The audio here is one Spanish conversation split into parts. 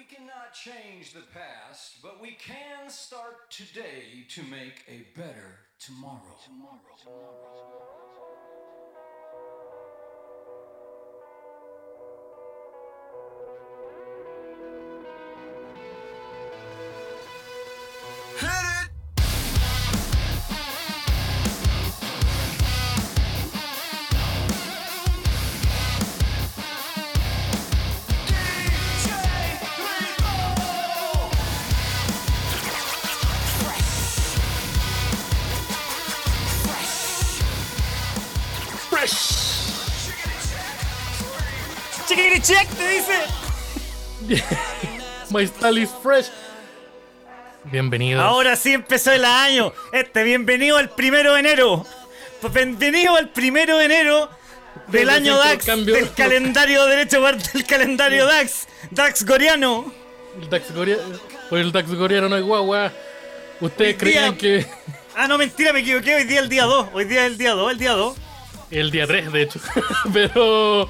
We cannot change the past, but we can start today to make a better tomorrow. tomorrow. tomorrow. Chiquitty My style is fresh. Bienvenido. Ahora sí empezó el año. Este, bienvenido al primero de enero. Pues Bienvenido al primero de enero del año DAX, cambios. del calendario derecho del calendario DAX, DAX coreano. El Dax Coreano. Por el Dax Coreano no hay guagua. ¿Ustedes creían que Ah, no, mentira, me equivoqué. Hoy día es el día 2. Hoy día es el día 2, el día 2. el día 3, de hecho? pero.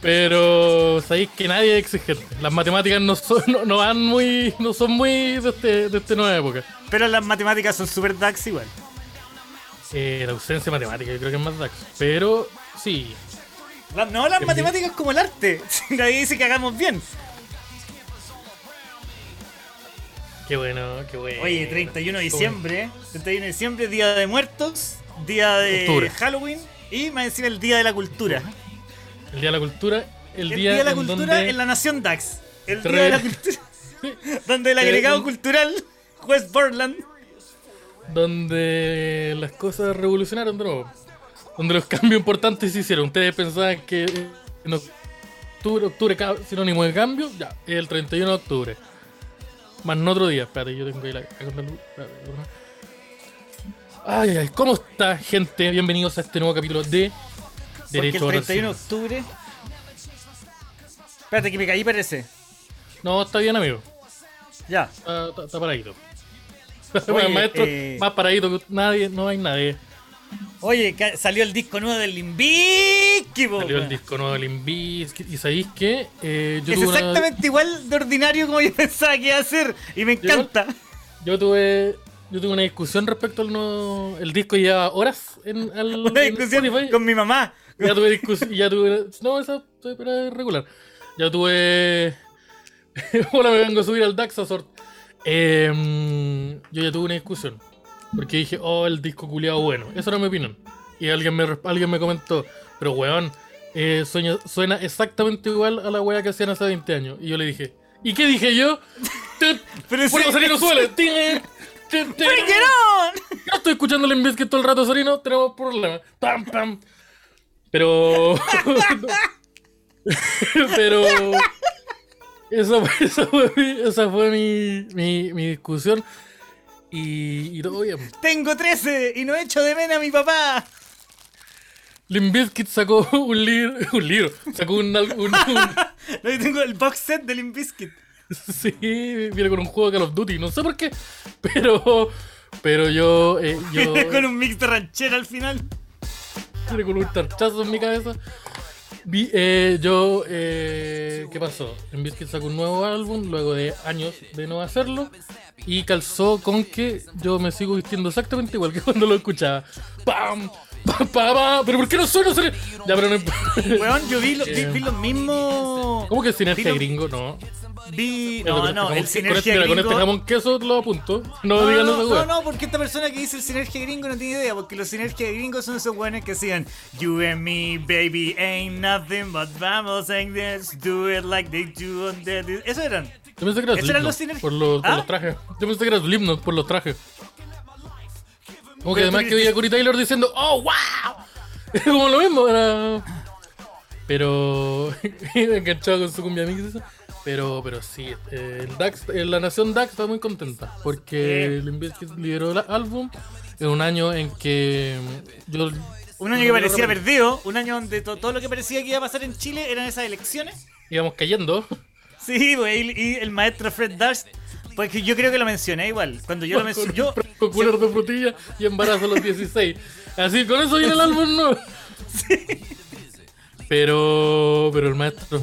Pero. Sabéis que nadie es exigente. Las matemáticas no son, no, no van muy. No son muy de, este, de esta nueva época. Pero las matemáticas son super DAX igual. Eh, la ausencia de matemática, yo creo que es más Dax. Pero. Sí. La- no, las Bien. matemáticas como el arte. Nadie dice que hagamos bien. Qué bueno, qué bueno. Oye, 31 de diciembre. 31 de diciembre, día de muertos, día de. Halloween y más encima el día de la cultura. El día de la cultura. El, El día, día de la en cultura donde- en la nación DAX. El día de la cultura. Donde el agregado cultural West Portland. donde las cosas revolucionaron de nuevo. Donde los cambios importantes se hicieron. Ustedes pensaban que en octubre, octubre sinónimo de cambio, ya, es el 31 de octubre. Más no otro día. Espérate, yo tengo ahí la. la luz. Ay, ay, ¿cómo está, gente? Bienvenidos a este nuevo capítulo de Porque el Oral 31 de octubre. Espérate que me caí parece. No, está bien, amigo. Ya. Está, está- está paradito. Oye, Maestro, eh, más paradito que nadie, no hay nadie. Oye, salió el disco nuevo del Limbiki, po, Salió el disco nuevo de Limp Bizkit, Y sabéis que eh, yo Es tuve una- exactamente igual de ordinario como yo pensaba que iba a ser. Y me encanta. Yo tuve, yo tuve una discusión respecto al nuevo. El disco lleva horas en, al, Una en discusión Spotify. con mi mamá. Ya tuve discusión. Ya tuve. No, esa era regular. Ya tuve. Hola, me vengo a subir al Daxasort. Eh, yo ya tuve una discusión. Porque dije, oh, el disco culiado bueno. Esa era mi opinión. Y alguien me, alguien me comentó, pero weón, eh, sueña- suena exactamente igual a la wea que hacían hace 20 años. Y yo le dije, ¿y qué dije yo? Pero Bueno, Sarino suele. Yo estoy escuchando el Limbiskit todo el rato, Sarino. Tenemos problemas. Pam, pam. Pero. Pero. Esa fue, esa fue, mi, esa fue mi, mi, mi discusión. Y, y todo bien. Tengo 13 y no echo de menos a mi papá. Limbiskit sacó un libro. Un libro. Sacó un. un- un- Yo tengo el box set de Limp Bizkit. sí, viene con un juego de Call of Duty. No sé por qué. Pero. Pero yo. eh, yo con un mix de ranchera al final. Con un tarchazo en mi cabeza. Vi- eh, yo, eh, ¿qué pasó? En Bizkit sacó un nuevo álbum luego de años de no hacerlo y calzó con que yo me sigo vistiendo exactamente igual que cuando lo escuchaba. ¡Pam! ¿Pero por qué no suena? Ya, pero no. Weón, yo vi, lo- vi, vi los mismos. ¿Cómo que sinergia gringo? No. Vi. No, este no, jamón- el sinergia este, mira, con este gringo. jamón queso lo apunto. No, No, digan no, no, no, porque esta persona que dice el sinergia gringo no tiene idea, porque los sinergia gringos son esos buenos que decían You and me, baby, ain't nothing but vamos and this, do it like they do on the... Eso eran. Yo pensé que era ¿Esos eran los por los, por ¿Ah? los trajes. Yo pensé que era Slipknot por los trajes. Como que además que veía a Cory Taylor diciendo ¡Oh, wow! Era como lo mismo, era... Pero... enganchado con su cumbia mix eso. Pero, pero sí, eh, el Dax, eh, la nación Dax está muy contenta porque. Limp lideró el álbum en un año en que yo... Un año que parecía perdido, un año donde to- todo lo que parecía que iba a pasar en Chile eran esas elecciones. íbamos cayendo. Sí, güey, y, y el maestro Fred Durst, pues yo creo que lo mencioné igual. Cuando yo lo mencioné, yo, Con de frutilla y embarazo a los 16. Así, con eso viene el álbum, ¿no? Pero, pero el maestro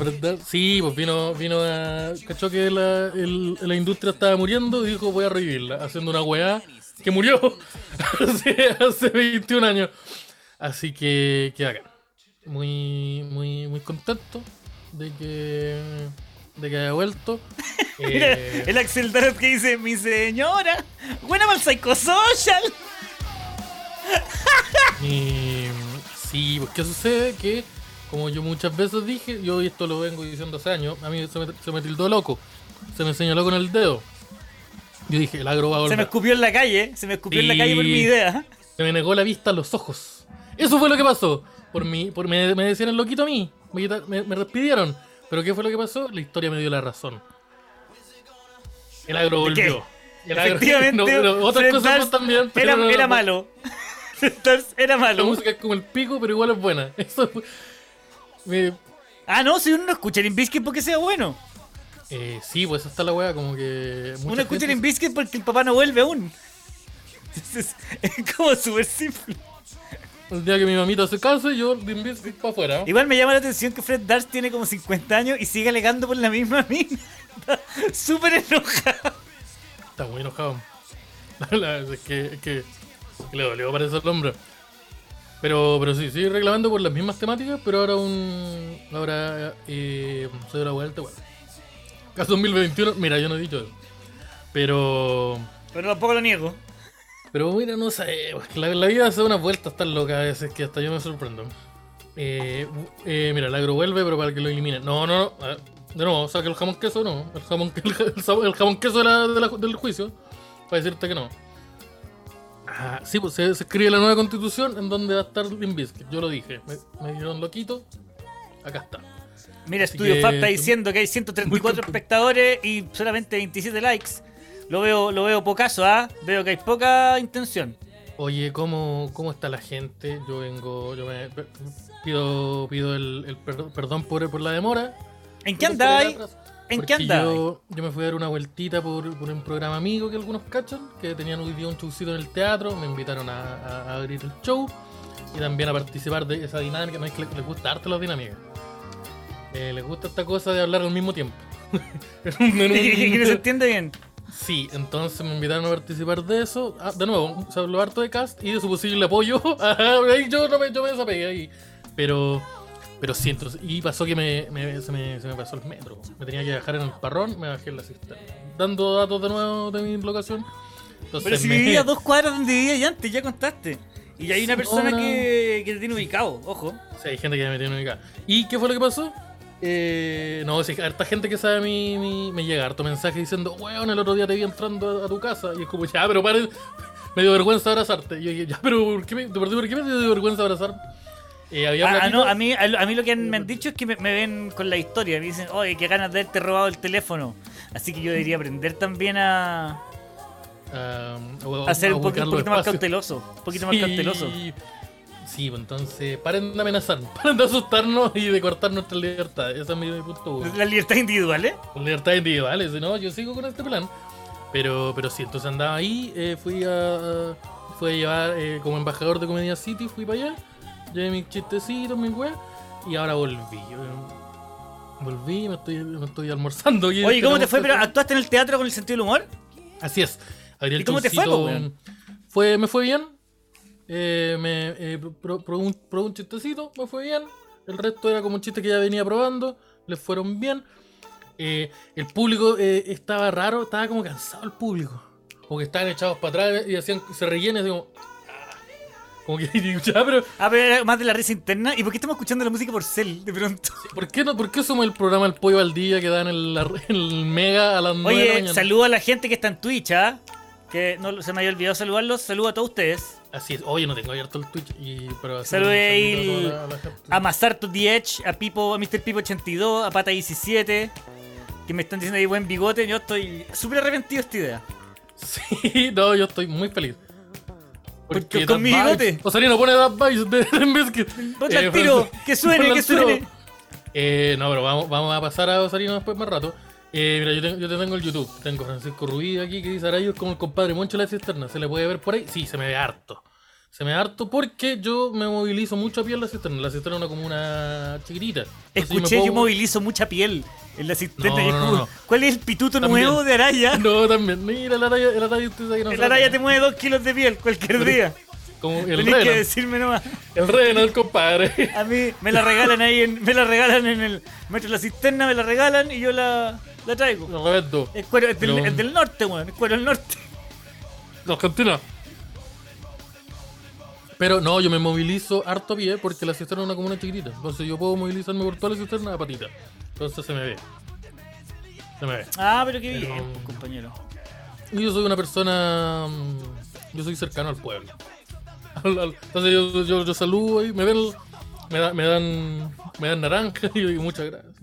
sí, pues vino, vino a. cachó que la, el- la industria estaba muriendo y dijo: Voy a revivirla, haciendo una weá que murió hace, hace 21 años. Así que, que acá. Muy, muy, muy contento de que, de que haya vuelto. Mira, Eh, el Axel Darot que dice, mi señora, buena para el psychosocial. Y sí, pues ¿qué sucede? Que, como yo muchas veces dije, yo esto lo vengo diciendo hace años, a mí se me, se me tildó loco, se me señaló con el dedo. Yo dije, el agro va a Se volver. me escupió en la calle, se me escupió en la calle por mi idea. Se me negó la vista a los ojos. Eso fue lo que pasó. Por mí, por, me, me decían el loquito a mí. Me, me, me despidieron. Pero ¿qué fue lo que pasó? La historia me dio la razón. El agro volvió. El agro- Efectivamente, no, pero otras cosas más también. pero Era, no, no, era malo. Era La malo. música es como el pico, pero igual es buena. Eso fue- me- Ah, no, si uno no escucha Limp Bizkit porque sea bueno. eh, sí, pues está la wea como que. Uno escucha Limp Bizkit porque el papá no vuelve aún. Es, es como súper simple. El día que mi mamita se case, yo Limp Bizkit para afuera. Igual me llama la atención que Fred Durst tiene como 50 años y sigue alegando por la misma mina. Súper enojado. Está muy enojado. La es que, es que, le dolió parece el hombro. Pero, pero sí, sigue reclamando por las mismas temáticas, pero ahora un. Ahora eh, se dio la vuelta, bueno. Caso 2021, mira, yo no he dicho eso. Pero. Pero tampoco lo niego. Pero mira, no sé, la, la vida hace unas vueltas tan locas a veces que hasta yo me sorprendo. Eh, eh, mira, el agro vuelve, pero para que lo eliminen. No, no, no. ver, de nuevo, saca el jamón queso, no. El jamón, el, jamón queso de la- de la- del juicio. Para decirte que no. Ah, sí, pues se, se escribe la nueva constitución en donde va a estar Limp Bizkit. Yo lo dije. Me, me dijeron loquito. Acá está. Mira, Estudio que- Fab está diciendo que hay 134 Muy- espectadores y solamente 27 likes. Lo veo, lo veo pocaso, ¿ah? Veo que hay poca intención. Oye, ¿cómo, cómo está la gente? Yo vengo, yo me pido, pido el, el per- perdón por, por la demora. ¿En qué andáis? ¿En qué andáis? Yo, yo me fui a dar una vueltita por, por un programa amigo que algunos cachan, que tenían hoy día un showcito en el teatro, me invitaron a, a- a abrir el show y también a participar de esa dinámica. No es que les, les gusta harto las dinámicas. Eh, les gusta esta cosa de hablar al mismo tiempo. Que se entiende bien. Sí, entonces me invitaron a participar de eso. Ah, de nuevo, se habló harto de cast y de su posible apoyo. Yo, no me, yo me desapegué ahí. Pero, pero sí, entonces, y pasó que me, me- se, me, se me pasó el metro. Me tenía que bajar en el parrón, me bajé en la cisterna. Dando datos de nuevo de mi locación. Entonces Pero si vivía a dos cuadras donde vivía ya antes, ya contaste. Y hay una persona que, que te tiene ubicado, ojo. Sí, hay gente que me tiene ubicada. ¿Y qué fue lo que pasó? Eh, no, sí, harta gente que sabe mi, mi- me llega harto mensaje diciendo, weón, el otro día te vi entrando a, a tu casa. Y es como, ya, pero pare, me dio vergüenza abrazarte. Y yo ya, pero ¿por qué me, ¿por qué- por qué me dio vergüenza abrazar? Eh, había Ah, ah, no, a mí, a, a mí lo que me han dicho es que me, me ven con la historia. Me dicen, oye, qué ganas de haberte robado el teléfono. Así que yo debería aprender también a, a ser un, poquito más cauteloso. Un poquito Sí. más cauteloso. Sí, pues entonces, paren de amenazar, paren de asustarnos y de cortar nuestra libertad. Ese es mi, mi punto uno. La libertad individual, ¿eh? Con libertad individual, si no, yo sigo con este plan. Pero, pero sí, entonces andaba ahí, eh, fui a, fui a llevar eh, como embajador de Comedia City, fui para allá, llevé mis chistecitos, mis weas, y ahora volví. Yo, volví, me estoy, me estoy almorzando. Oye, ¿cómo te fue? ¿Pero actuaste en el teatro con el sentido del humor? Así es. Abrí el ¿Y cómo te fue, po, weón? fue, me fue bien. Eh, me eh, pro- un, chistecito, me fue bien. El resto era como un chiste que ya venía probando, les fueron bien. Eh, el público eh, estaba raro, estaba como cansado el público. Como que estaban echados para atrás y hacían, se y así como. "Ah". Como que ya, pero Ah, pero era más de la risa interna. ¿Y por qué estamos escuchando la música por cel de pronto? ¿por qué, no, ¿por qué somos el programa El Pollo al Día que dan en, la- en el Mega a las 9 de la Oye, mañana? saludo a la gente que está en Twitch, ¿ah? Que no se me había olvidado saludarlos. Saludo a todos ustedes. Así es. Oye, no tengo abierto el Twitch. Y, pero un ahí a toda la- a la gente. A Mazarto The Edge, a Pipo, a Mr. Pipo 82, a Pata 17. Que me están diciendo ahí buen bigote. Yo estoy súper arrepentido de esta idea. Sí, no, yo estoy muy feliz. Porque con mi bigote. Osorino pone That Vibes de. Ponle al Eh, tiro, que suene, que suene. Eh, no, pero vamos, vamos a pasar a Osarino después más rato. Eh, mira, yo, tengo- yo te tengo el YouTube. Tengo Francisco Rubí aquí que dice Arayo es como el compadre Moncho de la cisterna. ¿Se le puede ver por ahí? Sí, se me ve harto. Se me da harto porque yo me movilizo mucho a pie en la cisterna. La cisterna es una comuna chiquitita. Escuché, yo puedo- movilizo mucha piel en la cisterna. No, no, no. ¿Cuál es el pituto También. nuevo de Araya? No, también. Mira, la raya, la raya usted sabe que no El. Araya te mueve dos kilos de piel cualquier Pero- día. Como el Tenés que decirme nomás. El Renan, compadre. A mí me la regalan ahí, en, me la regalan en el metro de la cisterna, me la regalan y yo la, la traigo. Revento. Es cuero es del, Pero- es del norte, weón. Es cuero del norte. De Argentina. Pero no, yo me movilizo harto a pie porque la cisterna es una comuna chiquitita. Entonces yo puedo movilizarme por toda la cisterna a patita. Entonces se me ve. Se me ve. Ah, pero qué bien, Pero- pues, compañero. Y yo soy una persona. mm, Yo soy cercano al pueblo. Al- al- Entonces yo, yo, yo saludo y me ven. Me, da- me dan. Me dan naranja y, y muchas gracias.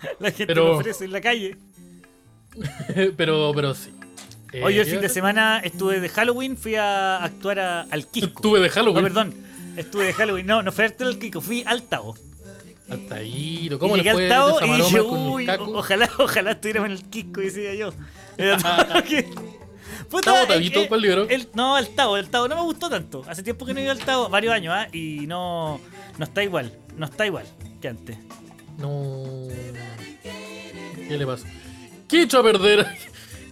La gente Pero- lo ofrece en la calle. pero, pero sí. Eh, Hoy el ¿qué fin de haces? semana estuve de Halloween, fui a actuar a- al Kiko. Estuve de No, Halloween. perdón. Estuve de Halloween. No, no fui al Kiko, fui al Tao. Hasta ahí. ¿Cómo y le llegué fue al Tao y dije, uy, ojalá, ojalá estuviéramos en el Kiko, decía yo. Era todo que- Puta, Tao, Tabito, que ¿cuál libro? el- no, el Tao, el Tao no me gustó tanto. Hace tiempo que no iba al Tao, varios años, ¿ah? Y no, no está igual, no está igual que antes. No. ¿Qué le pasa? ¿Qué he hecho a perder?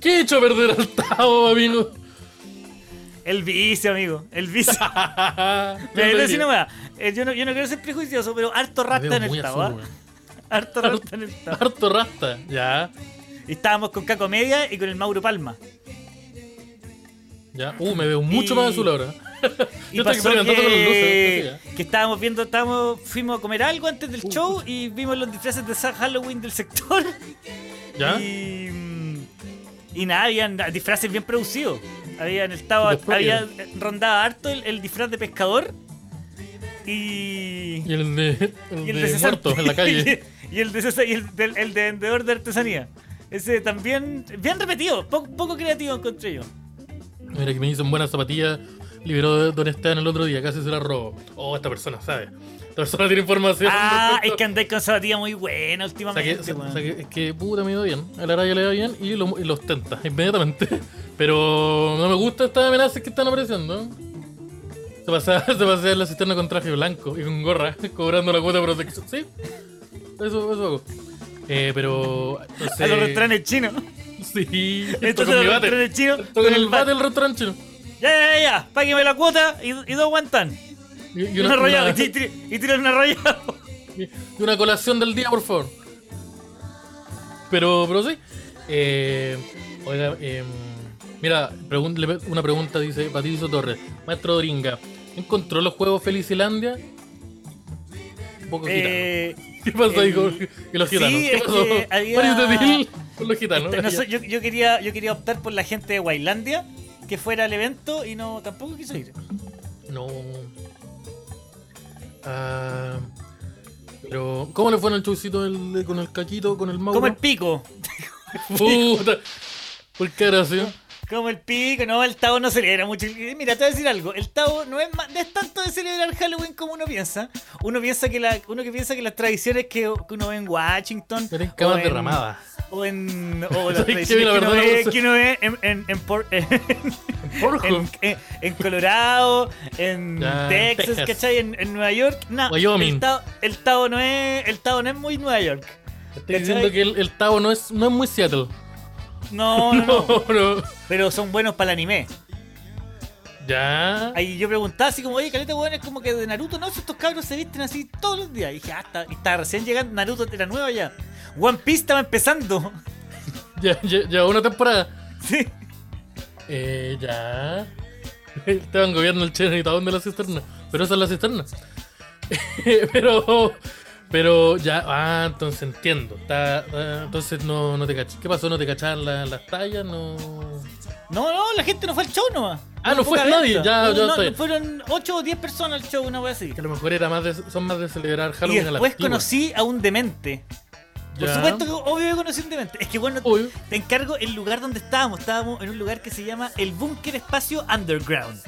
¿Qué he hecho a perder al Tao, amigo? El vicio, amigo, el vicio. Decir una weá, eh, yo, no, yo no quiero ser prejuicioso, pero harto Me rasta en el Tao, ¿ah? azul. Harto rasta en el Tao. Harto rasta, ya. Y estábamos con Caco Media y con el Mauro Palma. Ya. Uh, me veo mucho Y- más azul ahora. Y Yo estoy pasó experimentando con las luces. que, que estábamos viendo, estábamos, fuimos a comer algo antes del show y vimos los disfraces de Sa- Halloween del sector. ¿Ya? Y, y nada, habían disfraces bien producidos. Habían estado, propios. había rondado harto el, el disfraz de pescador. Y, Y el de, el y el de de muerto en la calle. y el de César- y el, del- el de vendedor de artesanía. Ese también, bien repetido, poco, poco creativo encontré yo. Mira que me dicen buenas zapatillas. Liberó Don Esteban el otro día, casi se la robó. Oh, esta persona sabe. Esta persona tiene información. Ah, es que andáis con zapatilla muy buena O sea últimamente. que, o weón. sea que- es que puta me iba bien. A la raya le va bien y lo, y lo ostenta inmediatamente. Pero no me gusta estas amenazas que están apareciendo. Se pasea, se en la cisterna con traje blanco y con gorra, cobrando la cuota de protección. Sí, eso, eso hago. Eh, pero. entonces- a los restaurantes chinos. Sí, Entonces restaurantes chinos. Esto con el bate del restaurante chino. Ya, ya, ya. Págueme la cuota y, y dos guantán. Y, Y, un arrollado. Y, y tiran un arrollado. y una colación del día, por favor. Pero, pero sí. Eh, oiga, eh, mira, pregun- una pregunta dice Patricio Torres. Maestro Doringa, ¿encontró los juegos Felicilandia? Un poco gitano. ¿Qué pasó ahí con los sí, gitanos? ¿Qué es pasó? que había- con los gitanos. no sé, yo, yo quería, yo quería optar por la gente de Wailandia que fuera al evento y no tampoco quiso ir. No. Ah, pero, ¿cómo le fue en el showcito del- con el caquito, con el Mauro? Como el pico. Puta. ¿Por qué era así? Como el pico, no, el Tao no celebra mucho. Mira, te voy a decir algo, el Tao no es, ma- no es tanto de celebrar Halloween como uno piensa. Uno piensa que la, uno que piensa que las tradiciones que, que uno ve en Washington Tenés o camas en- derramadas. o en o las tradiciones que, uno ve, que uno ve en, en, en en- en, en- en Colorado, en Ya, Texas, Texas. ¿cachai? En, en Nueva York. No, Wyoming. El Tao, el Tao no es, el Tao no es muy Nueva York. Estoy ¿Cachai? diciendo que el, el Tao no es, no es muy Seattle. No, no, no. Pero son buenos para el anime. Ya. Ahí yo preguntaba así como, oye, caleta weón, es como que de Naruto, no, si estos cabros se visten así todos los días. Y dije, ah, está, recién llegando, Naruto era nuevo ya. One Piece estaba empezando. Ya, ya, ya una temporada. Sí. Eh, ya. Estaban gobierno el Chen y Taón de la cisterna. Pero esa es la cisterna. pero. Pero ya. Ah, entonces entiendo. Está- ah, entonces no, no te cachas. ¿Qué pasó? ¿No te cachaban la- las tallas? No. No, no, la gente no fue al show nomás. Ah, no fue Poca nadie, venta. ya, No, ya no. Fueron 8 o 10 personas al show, una wea así. Que a lo mejor era más de, son más de celebrar Y Halloween a la después conocí a un demente. Por Ya. supuesto que obvio que conocí a un demente. Es que bueno, Obvio. te encargo el lugar donde estábamos. Estábamos en un lugar que se llama el Búnker Espacio Underground.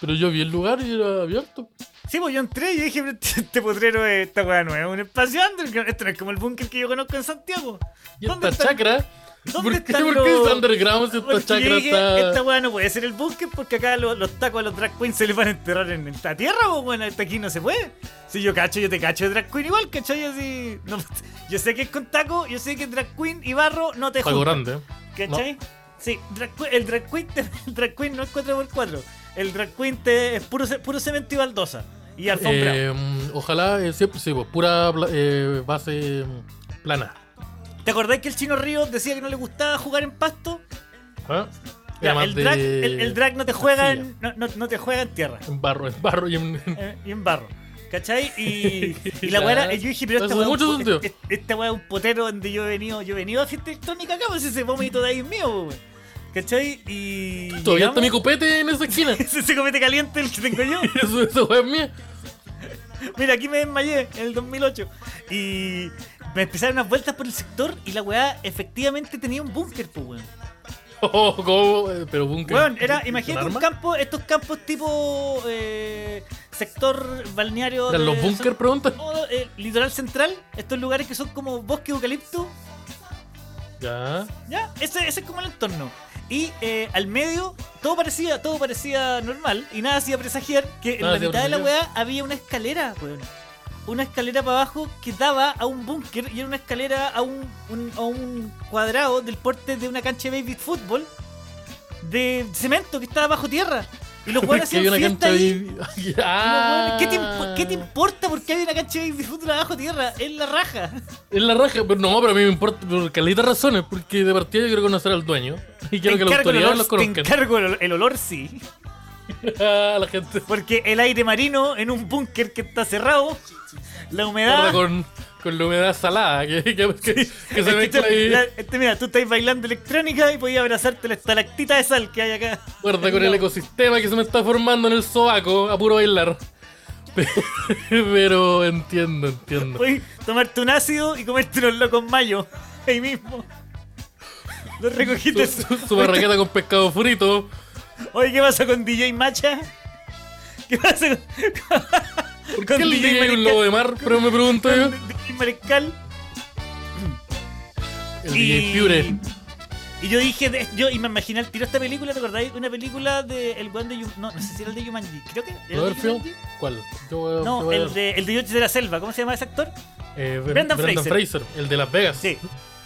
Pero yo vi el lugar y era abierto. Sí, pues yo entré y dije, "Pero este, este potrero es esta weá nueva, un espacio underground. Esto no es como el búnker que yo conozco en Santiago. Y ¿Dónde está? chacra ¿Dónde ¿Por qué, están ¿Por qué los- es underground si esta chacra dije, está.? esta weá no puede ser el búnker porque acá los, los tacos a los drag queens se les van a enterrar en esta tierra, pues bueno, hasta aquí no se puede. Si yo cacho, yo te cacho de drag queen igual, ¿cachai? Así. no, yo sé que es con taco, yo sé que drag queen y barro no te Taco juntan. grande. ¿Cachai? Sí, drag el drag queen, el drag queen no es 4x4. El drag queen te- es puro, puro cemento y baldosa. Y alfombra. Eh, ojalá, eh, siempre, sí, pues, pura pla- eh, base mm, plana. ¿Te acordás que el chino Ríos decía que no le gustaba jugar en pasto? ¿Ah? Ya, el, de drag, el, el drag no te juega en, no, no- no te juega en tierra. En barro, en barro y en. eh, y en barro. ¿Cachai? Y, y la weá yo dije, pero esta weá, es mucho un, potero donde yo he venido, yo he venido a fiesta electrónica acá, pues ese vómito de ahí es mío, po, weón. ¿Cachai? Y. Todavía está mi llegamos- copete en esa esquina. Ese se comete caliente el que tengo yo. Eso, eso es mía. Mira, aquí me desmayé en el 2008. Y me empezaron unas vueltas por el sector y la weá efectivamente tenía un búnker, pues, weón. Oh, ¿cómo? Eh, Pero búnker. Weón, era, ¿con imagínate un campo, estos campos tipo eh, sector balneario. ¿Eran de- los búnker, pregunta? no, eh, litoral central, estos lugares que son como bosque eucalipto. Ya. Ya, ese, ese es como el entorno. Y eh, al medio todo parecía, todo parecía normal y nada hacía presagiar que en la mitad de la weá había una escalera, weón. Una escalera para abajo que daba a un búnker y era una escalera a un, un- a un cuadrado del porte de una cancha de baby fútbol de cemento que estaba bajo tierra. Y los había hacían fiesta ahí. Y ¿Qué, te, imp- qué te importa porque hay una cancha de fútbol abajo tierra? Es la raja. Es la raja, pero no, pero a mí me importa por caleta razones, porque de partida yo quiero conocer al dueño y quiero Te que la autoridad los Te conozcan. encargo el, el olor, sí. la gente Porque el aire marino en un búnker que está cerrado, la humedad. con, con la humedad salada que, que, que- que se mezcla tú- ahí. este, mira, tú estás bailando electrónica y podías abrazarte la estalactita de sal que hay acá. Guarda con el ecosistema que se me está formando en el sobaco a puro bailar. Pero entiendo, entiendo. Puedes tomarte un ácido y comerte unos locos mayo. Ahí mismo. Los recogiste. Su, su- su barraqueta con pescado frito. Oye, ¿qué pasa con DJ Macha? ¿Qué pasa con, ¿Por con qué el DJ es un lobo de mar? Pero me pregunto yo. DJ Mariscal? El DJ Piure. Y yo dije, yo y me imaginé al tiro esta película, ¿te acordáis? Una película de el weón de no, no sé si era el de Yumanji, creo que era el de. Jumanji. ¿Cuál? Yo No, el de el de Yoshi de la Selva, ¿cómo se llama ese actor? eh, Brendan Brendan Fraser. Fraser, el de Las Vegas. Sí.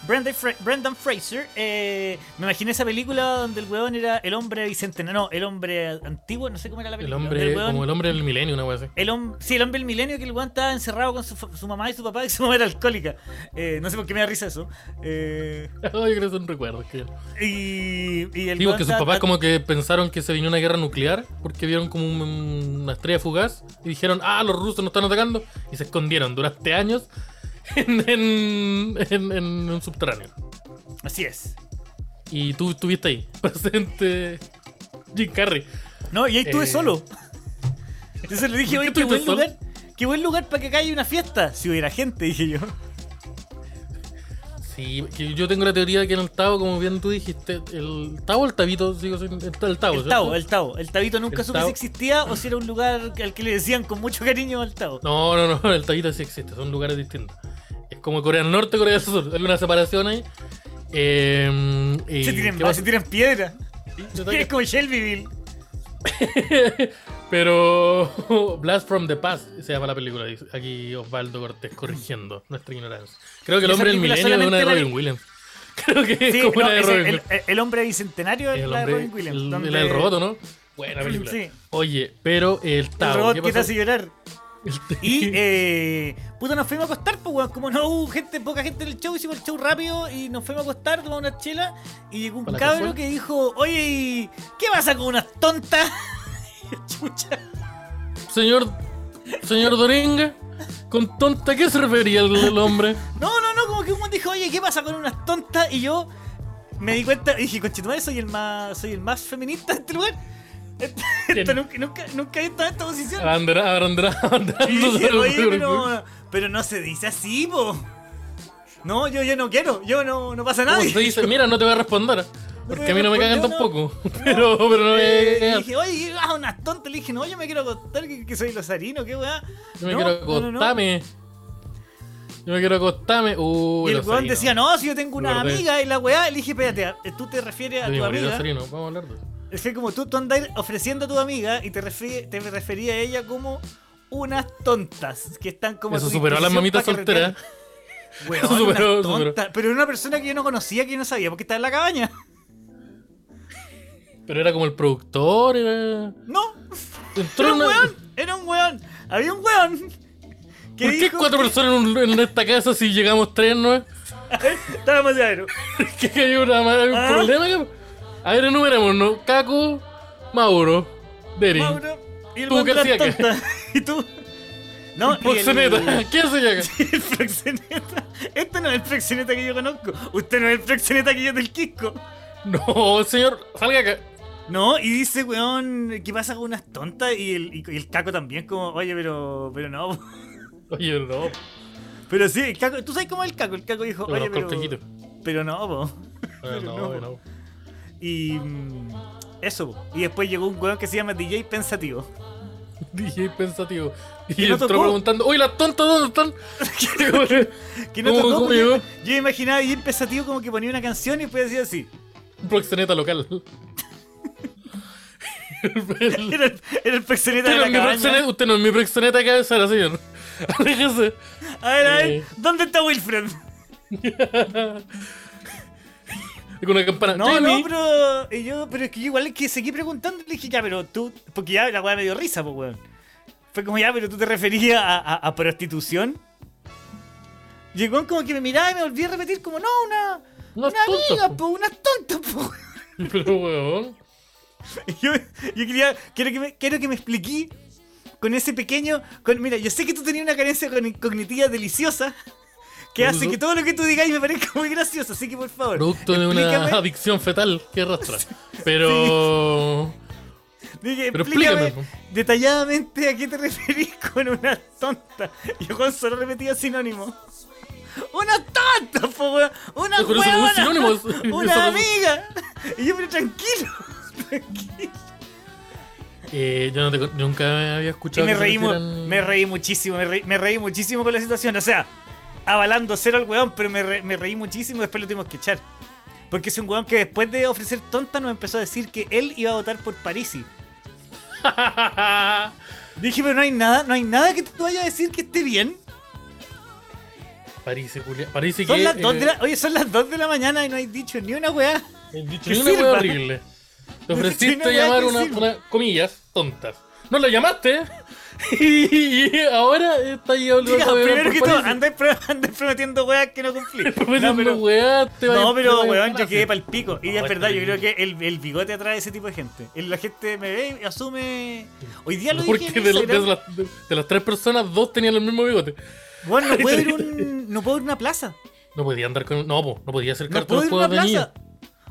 Fra- Brendan Fraser, eh, me imaginé esa película donde el weón era el hombre bicentenario, no, el hombre antiguo, no sé cómo era la El película. donde hombre, el weón- como el hombre del milenio, una así. el sí, el hombre del milenio que el weón estaba encerrado con su, mamá y su papá y su mamá era alcohólica. Eh, no sé por qué me da risa eso. Eh, Ay, creo que son recuerdos. Que... y, y el weón porque sus papás como que pensaron que se vino una guerra nuclear porque vieron como un- una estrella fugaz y dijeron, ah, los rusos nos están atacando y se escondieron durante años en, en, en- en un subterráneo. Así es. Y tú estuviste ahí, presente Jim Carrey. No, y ahí estuve Eh. solo. Entonces le dije, ¿Por qué oye, qué buen lugar. Qué buen lugar para que acá haya una fiesta. Si hubiera gente, dije yo. Sí, que yo tengo la teoría de que en el Tavo, como bien tú dijiste, el Tavo o el Tabito, digo, el, el Tavo, El. Tao, el Tao. El Tabito nunca supe si existía o si era un lugar al que le decían con mucho cariño al Tao. No, no, no, el Tabito sí existe, son lugares distintos. Es como Corea del Norte, Corea del Sur, hay una separación ahí. Eh, se tiran, se tiran piedra. Detalle. Es como Shelbyville. Pero Blast from the Past se llama la película. Aquí Osvaldo Cortés corrigiendo nuestra ignorancia. Creo que el hombre del milenio es una de Robin Williams. Creo que es Sí, como no, una de Robin el, Williams. el- el hombre bicentenario es El la de Robin Williams. el, donde- el del robot, ¿no? Buena película. Sí. Oye, pero el El robot ¿qué que te pasó? hace llorar. Y, eh, puta, nos fuimos a acostar, pues, weón. Como no hubo gente, poca gente en el show, hicimos el show rápido y nos fuimos a acostar, tomamos una chela. Y llegó un ¿Para la cabro casual? que dijo, oye, ¿y ¿qué pasa con unas tontas? Chucha. Señor, señor Doringa, ¿con tonta qué se refería el, el hombre? No, no, no, como que un dijo, oye, ¿qué pasa con unas tontas? Y yo me di cuenta y dije, conchetumare, soy el más, soy el más feminista de este lugar. Esto nunca, nunca, nunca he estado en esta posición. Oye, libro. pero, pero no se dice así, po. No, yo, yo no quiero, yo no, no pasa nada. ¿Cómo se dice? Mira, no te voy a responder. Porque a mí no me cagan tampoco. Pero, pero no me Eh, dije, oye, ah, unas tontas. Le dije, no, yo me quiero acostar, que, que soy losarino, qué weá. Yo me No, quiero no, no, no. acostarme. Yo me quiero acostarme. Uh, y el weón decía, no, si yo tengo una amiga y la weá, le dije, espérate, tú te refieres a tu amiga. Sarino, Vamos a hablar de. Es que como tú, tú andás ofreciendo a tu amiga y te, te refería a ella como unas tontas que están como. Eso superó a las mamitas solteras. Eso superó, superó. Pero era una persona que yo no conocía, que yo no sabía porque estaba en la cabaña. Pero era como el productor, era. No, Entró era un una- weón, era un weón. Había un weón. Que ¿Por qué cuatro que- personas en, un- en esta casa si llegamos tres, no? Estábamos de aero. ¿Qué que hay, una, hay un Ah. problema? que- A ver, enumeremos, ¿no? Caco, Mauro, Deri. Mauro y el Tú, weón de ¿qué la hacía tonta. Y tú. No, y el- Proxeneta. ¿Qué hace acá? El proxeneta. Este no es el proxeneta que yo conozco. Usted no es el proxeneta que yo del Quisco. No, señor, salga acá. No, y dice, weón, ¿qué pasa con unas tontas? Y el, y, y el caco también, como, oye, pero, pero no. Oye, no. Pero sí, el caco, ¿tú sabes cómo es el caco? El caco dijo, Yo oye, pero, pero no, po. Pero no, no, no. Y mm, eso. Y después llegó un weón que se llama DJ Pensativo. DJ pensativo. Y no entró tocó. preguntando, oye, las tontas, ¿dónde están? Que no ¿Cómo- tocó, llegó? Yo imaginaba DJ Pensativo como que ponía una canción y después decía así. Un proxeneta local. Era el, era el proxeneta de la mi proxeneta, usted no es mi proxeneta de cabecera, señor. Aléjese. A ver, a ver, Eh. ¿dónde está Wilfred? Y con una campana. No, no, pero yo, pero es que yo igual es que seguí preguntando y le dije, ya, pero tú, porque ya la weá me dio risa, pues weón. Fue como, ya, pero tú te referías a, a- a prostitución. Weón como que me miraba y me volví a repetir como, no, una, Unas una tontas, amiga, po. pues, unas tontas, weón. Pero, weón. Yo, yo quería, quiero que me, quiero que me expliqué con ese pequeño, con, mira, yo sé que tú tenías una carencia cogn- cognitiva deliciosa que hace que todo lo que tú digáis me parezca muy gracioso, así que por favor. Producto de una adicción fetal que arrastra. Pero. Dije, Pero explícame explícame, detalladamente a qué te referís con una tonta. Y yo Juan solo repetía sinónimo. ¡Una tonta, po, weón! ¡Una huevona! ¡Una amiga! Y yo, pero tranquilo, tranquilo. Eh, yo no te, nunca había Y escuchado. me que se reí, me reí muchísimo, me reí, me reí muchísimo con la situación. O sea, avalando cero al weón, pero me, re- me reí muchísimo después lo tuvimos que echar. Porque es un weón que después de ofrecer tonta nos empezó a decir que él iba a votar por Parisi. Dije, pero no hay nada, no hay nada que tú vayas a decir que esté bien. Parece, Julia. Son que. las dos eh, de la, oye, son las 2 de la mañana y no hay dicho ni una weá. he dicho ni una wea horrible. Te ofreciste llamar una, una- comillas tontas. No la llamaste. y ahora está ahí hablando de primero que todo, andáis pro- andáis prometiendo weas que no cumplí. No, Prometiendo pero, weá, te no, pero weón, yo quedé sí. pa'l pico. Y No, es verdad, yo creo que el, el bigote atrae a ese tipo de gente. El- La gente me ve y asume. Hoy día lo Porque dije. en de, de Instagram. las, de- de las tres personas, dos tenían el mismo bigote. Bueno, no puedo ir a un, no puedo ir a una plaza. No podía andar con. No, po, no podía acercar No puedo los ir a una plaza.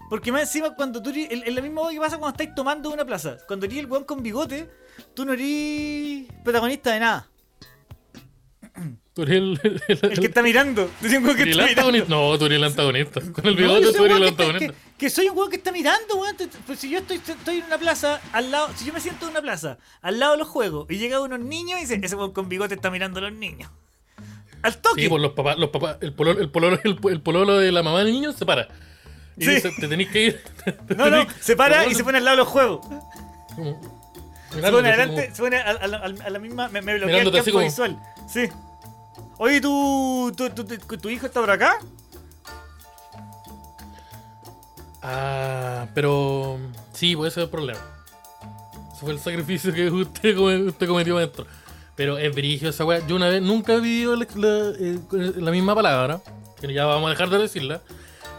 Porque más encima cuando tú el- es la misma cosa que pasa cuando estáis tomando una plaza. Cuando eres el weón con bigote, tú no eres protagonista de nada. Tú eres el, el, El que está mirando. Que está. No, tú eres el antagonista. Con el bigote tú eres el que, antagonista. que- que soy un weón que está mirando, weón. Pues si yo estoy, estoy en una plaza, al lado, si yo me siento en una plaza, al lado de los juegos, y llega unos niños y dice, ese weón con bigote está mirando a los niños. Al toque. Sí, por los papás, los papás, el pololo, el pololo, el, el pololo de la mamá del niño se para. Y Sí. dice, te tenéis que ir. te no, no, tenés- se para y se pone al lado de los juegos. como- Así adelante, como- pone a, a- a- a la misma, me, me bloquea el Mirándote así campo como- visual. Sí. Oye, ¿tú, tú, tú- tú- tu hijo está por acá? Ah, pero sí, ese es el problema. Ese fue el sacrificio que usted, usted cometió adentro. Pero es brillo esa weá. Yo una vez nunca he vivido la, la- eh, la misma palabra, que ya vamos a dejar de decirla.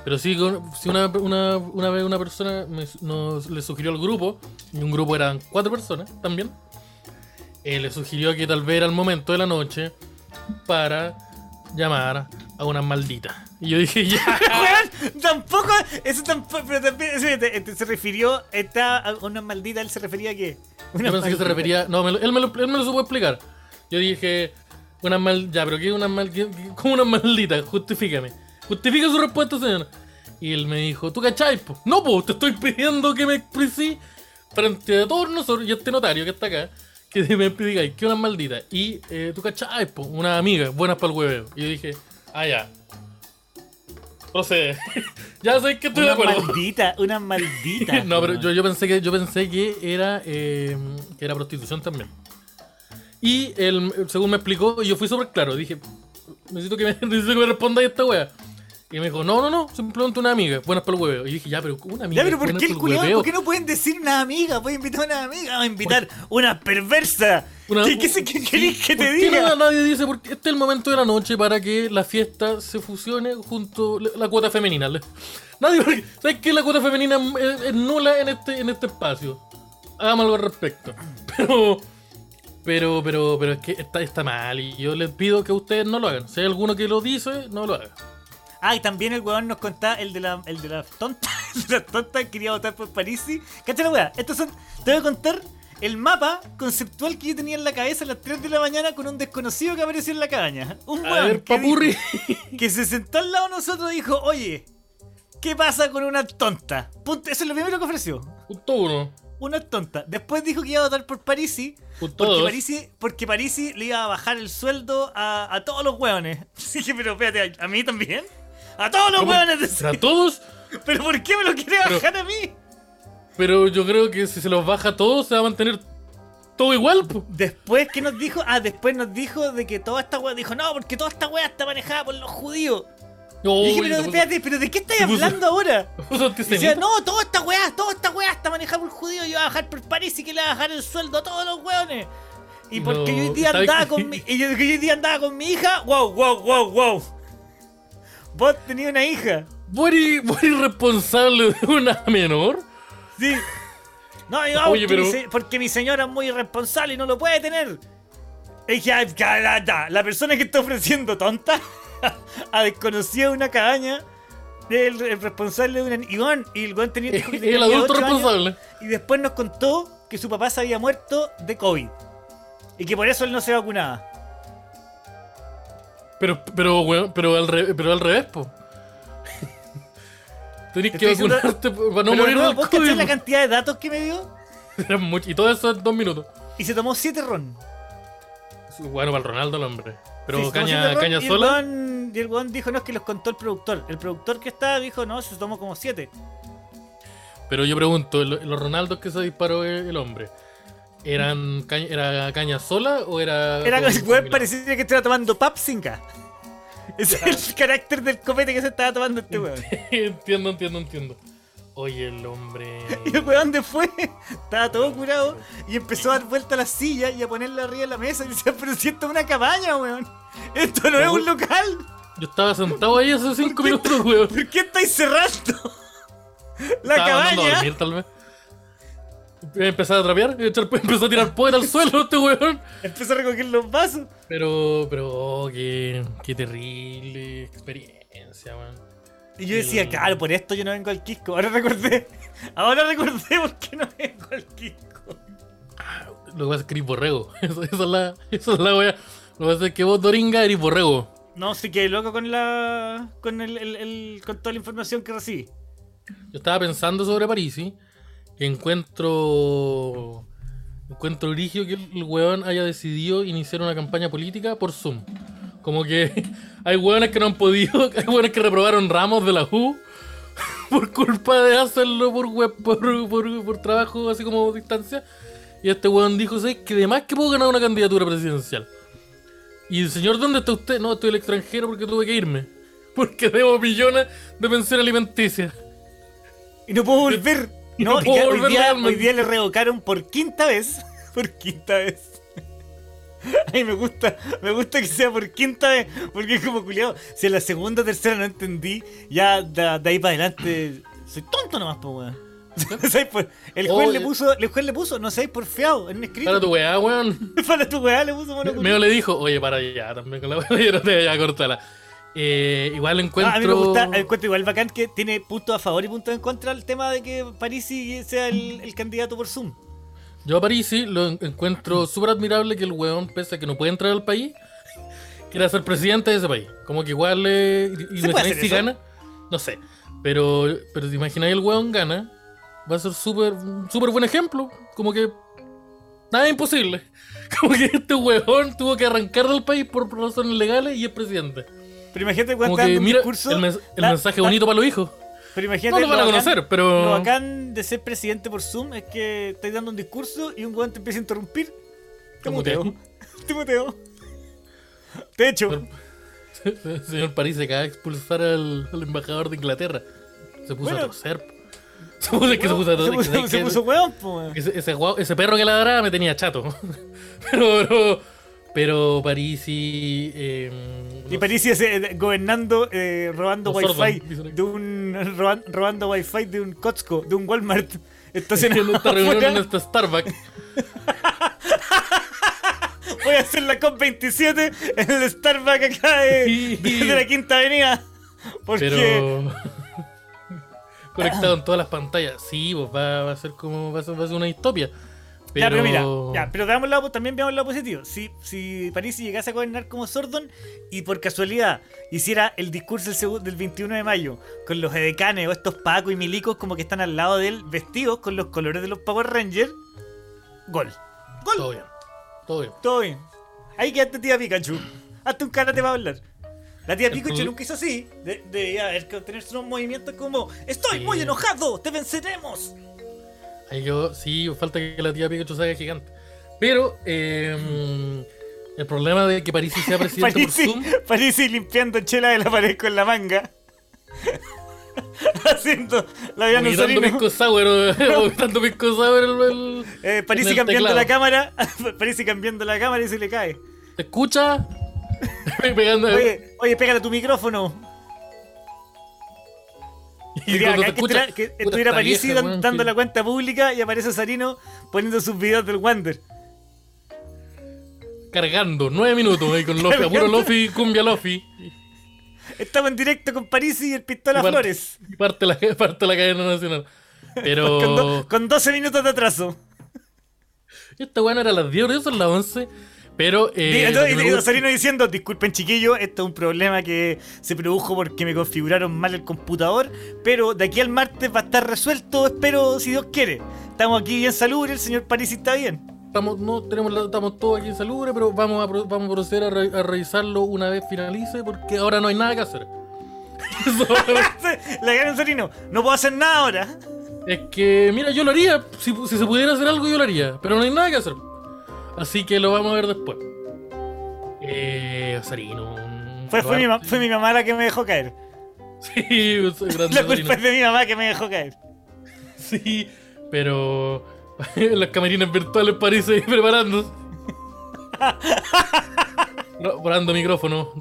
Pero sí, sí una, una, una vez una persona me- nos, le sugirió al grupo, y un grupo eran cuatro personas también, eh, le sugirió que tal vez era el momento de la noche para llamar a una maldita. Y yo dije, ya. Tampoco, eso tampoco, pero también, se refirió, está a una maldita, él se refería a qué? Una Yo pensé que se maldita. refería. No, me lo- él, me lo, él me lo supo explicar. Yo dije, una mal. Ya, pero ¿qué una mal. qué- qué- ¿Cómo una maldita? Justifícame. Justifica su respuesta, señor. Y él me dijo, ¿tú cachai? po? No, pues, te estoy pidiendo que me expresí frente a todos nosotros y a este notario que está acá. que me digáis que una maldita. Y eh, tú cachai, po, una amiga, buenas para el hueveo. Y yo dije, ah, ya. Procede. ya sé que estoy de Una acuerdo. maldita, una maldita. no, pero yo, yo pensé que yo pensé que era eh, que era prostitución también. Y él, según me explicó, yo fui súper claro, dije, necesito que me, necesito que me respondáis esta wea. Y me dijo, no, no, no, simplemente una amiga, buenas para el hueveo. Y yo dije, ya, pero una amiga. Ya, pero ¿por qué el culiado? hueveo". ¿Por qué no pueden decir una amiga? Pueden invitar a una amiga. A invitar una perversa. Una- ¿Qué, qué, qué querés que te ¿por qué diga? no- nadie dice porque este es el momento de la noche para que la fiesta se fusione junto la, la cuota femenina. Nadie, porque- ¿sabes qué? La cuota femenina es, es nula en este, en este espacio. Hagamos algo al respecto. Pero, pero, pero, pero es que está, está mal y yo les pido que ustedes no lo hagan. Si hay alguno que lo dice, no lo haga. Ah, y también el weón nos contaba el de la, el de la tonta. De la tonta quería votar por Parisi. Cacha la weá. Estos son. Te voy a contar el mapa conceptual que yo tenía en la cabeza a las 3 de la mañana con un desconocido que apareció en la cabaña. Un A weón ver, que, papurri. dijo- que se sentó al lado de nosotros y dijo, oye, ¿qué pasa con una tonta? Punto. Eso es lo primero que ofreció. Punto uno. Una tonta. Después dijo que iba a votar por Parisi. Punto Porque dos. Parisi, porque Parisi le iba a bajar el sueldo a, a todos los hueones. Dije, pero espérate, ¿a, a mí también? A todos los ¿Cómo? hueones. Pero a todos, ¿Pero por qué me lo quiere Pero- bajar a mí? pero yo creo que si se los baja a todos, se va a mantener todo igual. po. Después, ¿qué nos dijo? Ah, después nos dijo de que toda esta wea. Dijo, no, porque toda esta wea está manejada por los judíos. Y dije, pero puso- espérate, ¿pero de qué puso- hablando ahora? puso decía, no, toda esta weá, toda esta weá está manejada por judíos y va a bajar por París y que le va a bajar el sueldo a todos los weones. Y porque No, yo hoy día ¿sabes andaba con mi, y yo, que yo hoy día andaba con mi hija, wow, wow, wow, wow. Vos tenías una hija, ¿Vos eres, vos eres responsable de una menor? sí. No, Oye, porque, pero- mi, se- porque mi señora es muy irresponsable y no lo puede tener. Y dije, "Ay, ya, ya, ya, la persona que está ofreciendo tonta a desconocida de una cabaña el, el responsable de una y, y el tenía dijo que tenía El adulto años. responsable. Y después nos contó que su papá se había muerto de COVID. Y que por eso él no se vacunaba. Pero, pero, weón, pero, al re- pero al revés, po. Tenés Te que vacunarte para no Pero morir no, del ¿Vos COVID. la cantidad de datos que me dio? Y todo eso en dos minutos. Y se tomó 7 ron. Bueno, para el Ronaldo el hombre. Pero Sí, siete caña, ron caña y el sola. weón- y el weón dijo, no, es que los contó el productor. El productor que estaba dijo, no, se tomó como 7. Pero yo pregunto, ¿lo- ¿los Ronaldos que se disparó el hombre? ¿Eran caña, ¿Era caña sola o era.? Era el parecía que estaba tomando Papsinga. Ese es el carácter del copete que se estaba tomando este weón. entiendo, entiendo, entiendo. Oye, el hombre. Y el weón después estaba todo curado y empezó a dar vuelta a la silla y a ponerla arriba de la mesa y decía, pero si esto es una cabaña, weón. Esto no es un local. Yo estaba sentado ahí hace cinco minutos, weón. ¿Por qué estáis cerrando? La Estaba mandando a cabaña. dormir, tal vez. Empezar a trapear, empezó a tirar poder al suelo este weón. Empezó a recoger los vasos. Pero, pero, oh, qué, qué terrible experiencia, weón. Y yo decía, claro, por esto yo no vengo al Quisco. Ahora recordé. Ahora recordé por qué no vengo al Quisco. Lo que pasa es que eres borrego. Eso, eso es la, eso es la wea. Lo que pasa es que vos, Doringa, eres borrego. No, sí que loco con la. con el, el- el- con toda la información que recibí. Yo estaba pensando sobre Parisi, que encuentro. Encuentro origio que el weón haya decidido iniciar una campaña política por Zoom. Como que hay weones que no han podido, hay weones que reprobaron ramos de la U por culpa de hacerlo por web, por, por, por trabajo así como distancia. Y este weón dijo, ¿sabes que además que puedo ganar una candidatura presidencial? Y señor, ¿dónde está usted? No, estoy en el extranjero porque tuve que irme. Porque debo millones de pensión alimenticia. Y no puedo volver. No, no y puedo que hoy, día, realmente. hoy día le revocaron por quinta vez. Por quinta vez. Ay, me gusta, me gusta que sea por quinta vez, porque es como culiado. Si en la segunda o tercera no entendí, ya de, de ahí para adelante soy tonto nomás, pues weón. ¿Sabes por- El juez Oh, le ya. puso, el juez le puso, no sabéis por feado, en un escrito. Para tu weá, weón. Para tu weá le puso mono Meo le dijo, oye, para allá también con la weá. Yo no te voy a cortarla. Eh, igual encuentro. Ah, a mí me gusta, encuentro igual bacán que tiene puntos a favor y puntos en contra el tema de que Parisi sea el, el candidato por Zoom. Yo a Parisi lo en- encuentro súper admirable que el weón, pese a que no puede entrar al país, quiera ser presidente de ese país. Como que igual le. Y, y ¿Se puede imagináis si eso? gana. No sé. Pero, pero te imagináis el weón gana. Va a ser súper súper buen ejemplo. Como que. Nada imposible. Como que este huevón tuvo que arrancar del país por razones legales y es presidente. Pero imagínate cuando que un mira discurso. el, mens- el la- mensaje la- bonito para los hijos. Pero No imagínate lo van a bacán- conocer, pero. Lo bacán de ser presidente por Zoom es que estás dando un discurso y un weón te empieza a interrumpir. Te Te muteo. Te muteo. De hecho, El señor París se acaba de expulsar al, al embajador de Inglaterra. Se puso Bueno. a toser. Se puso, que se puso a se toser. puso, que- se que- puso po, ese, ese, ese perro que ladraba me tenía chato. pero, pero, pero Parisi. Eh, Y París eh, gobernando, eh, robando wifi de un roban- robando wifi de un Costco, de un Walmart. Estacionado en esta reunión afuera. en este Starbucks. Voy a hacer la COP27 en el Starbucks acá de, de la Quinta Avenida. Porque Pero. conectado en todas las pantallas. Sí, pues va, va a ser como. Va a ser, va a ser una distopia. Pero, Ya, pero mira, ya, pero veamos lado- también veamos el lado positivo. Si, si París llegase a gobernar como Sordon y por casualidad hiciera el discurso del, del 21 de mayo con los edecanes o estos pacos y milicos como que están al lado de él, vestidos con los colores de los Power Rangers, gol. Gol. Todo bien. Todo bien. Todo bien. Ahí quedaste tía Pikachu. Hazte un karate para hablar. La tía Pikachu nunca hizo así. De, haber tener unos movimientos como Estoy muy enojado, te venceremos. Ahí yo, sí, falta que la tía Pikachu salga gigante. Pero eh, el problema de que Parisi sea presidente por Parisi, Zoom. Parisi limpiando chela de la pared con la manga. Haciendo la vida Vomitando pisco sour, vomitando pisco sour el, eh, cambiando teclado. la cámara. Parisi cambiando la cámara y se le cae. ¿Te escucha? Pegando Oye, oye, pégale a tu micrófono. Y bacán se que estuviera, que estuviera Parisi dando que- la cuenta pública y aparece Sarino poniendo sus videos del Wander. Cargando, nueve minutos ahí con Lofi, puro. Lofi, cumbia Lofi. Estamos en directo con Parisi y el Pistola Y parte- Flores. Y parte la, parte la cadena nacional. Con, Pero. do- con 12 minutos de atraso. Esta weá no era a las 10 horas, son las 11. Pero. Eh, entonces, lo que y- me y gusta- Sarino diciendo, disculpen chiquillos, esto es un problema que se produjo porque me configuraron mal el computador, pero de aquí al martes va a estar resuelto, espero, si Dios quiere. Estamos aquí bien salubre, el señor Parisi está bien. Estamos, no, tenemos la- estamos todos aquí en salubre, pero vamos a, vamos a proceder a, re- a revisarlo una vez finalice, porque ahora no hay nada que hacer. Le ganan Sarino, no puedo hacer nada ahora. es que, mira, yo lo haría. Si, si se pudiera hacer algo, yo lo haría. Pero no hay nada que hacer. Así que lo vamos a ver después. Eh, Sarino. Fue, fue, mi, fue mi mamá la que me dejó caer. Sí, La culpa es de mi mamá que me dejó caer. Sí, pero las camerinas virtuales parece ahí preparándose. No, Probando micrófono.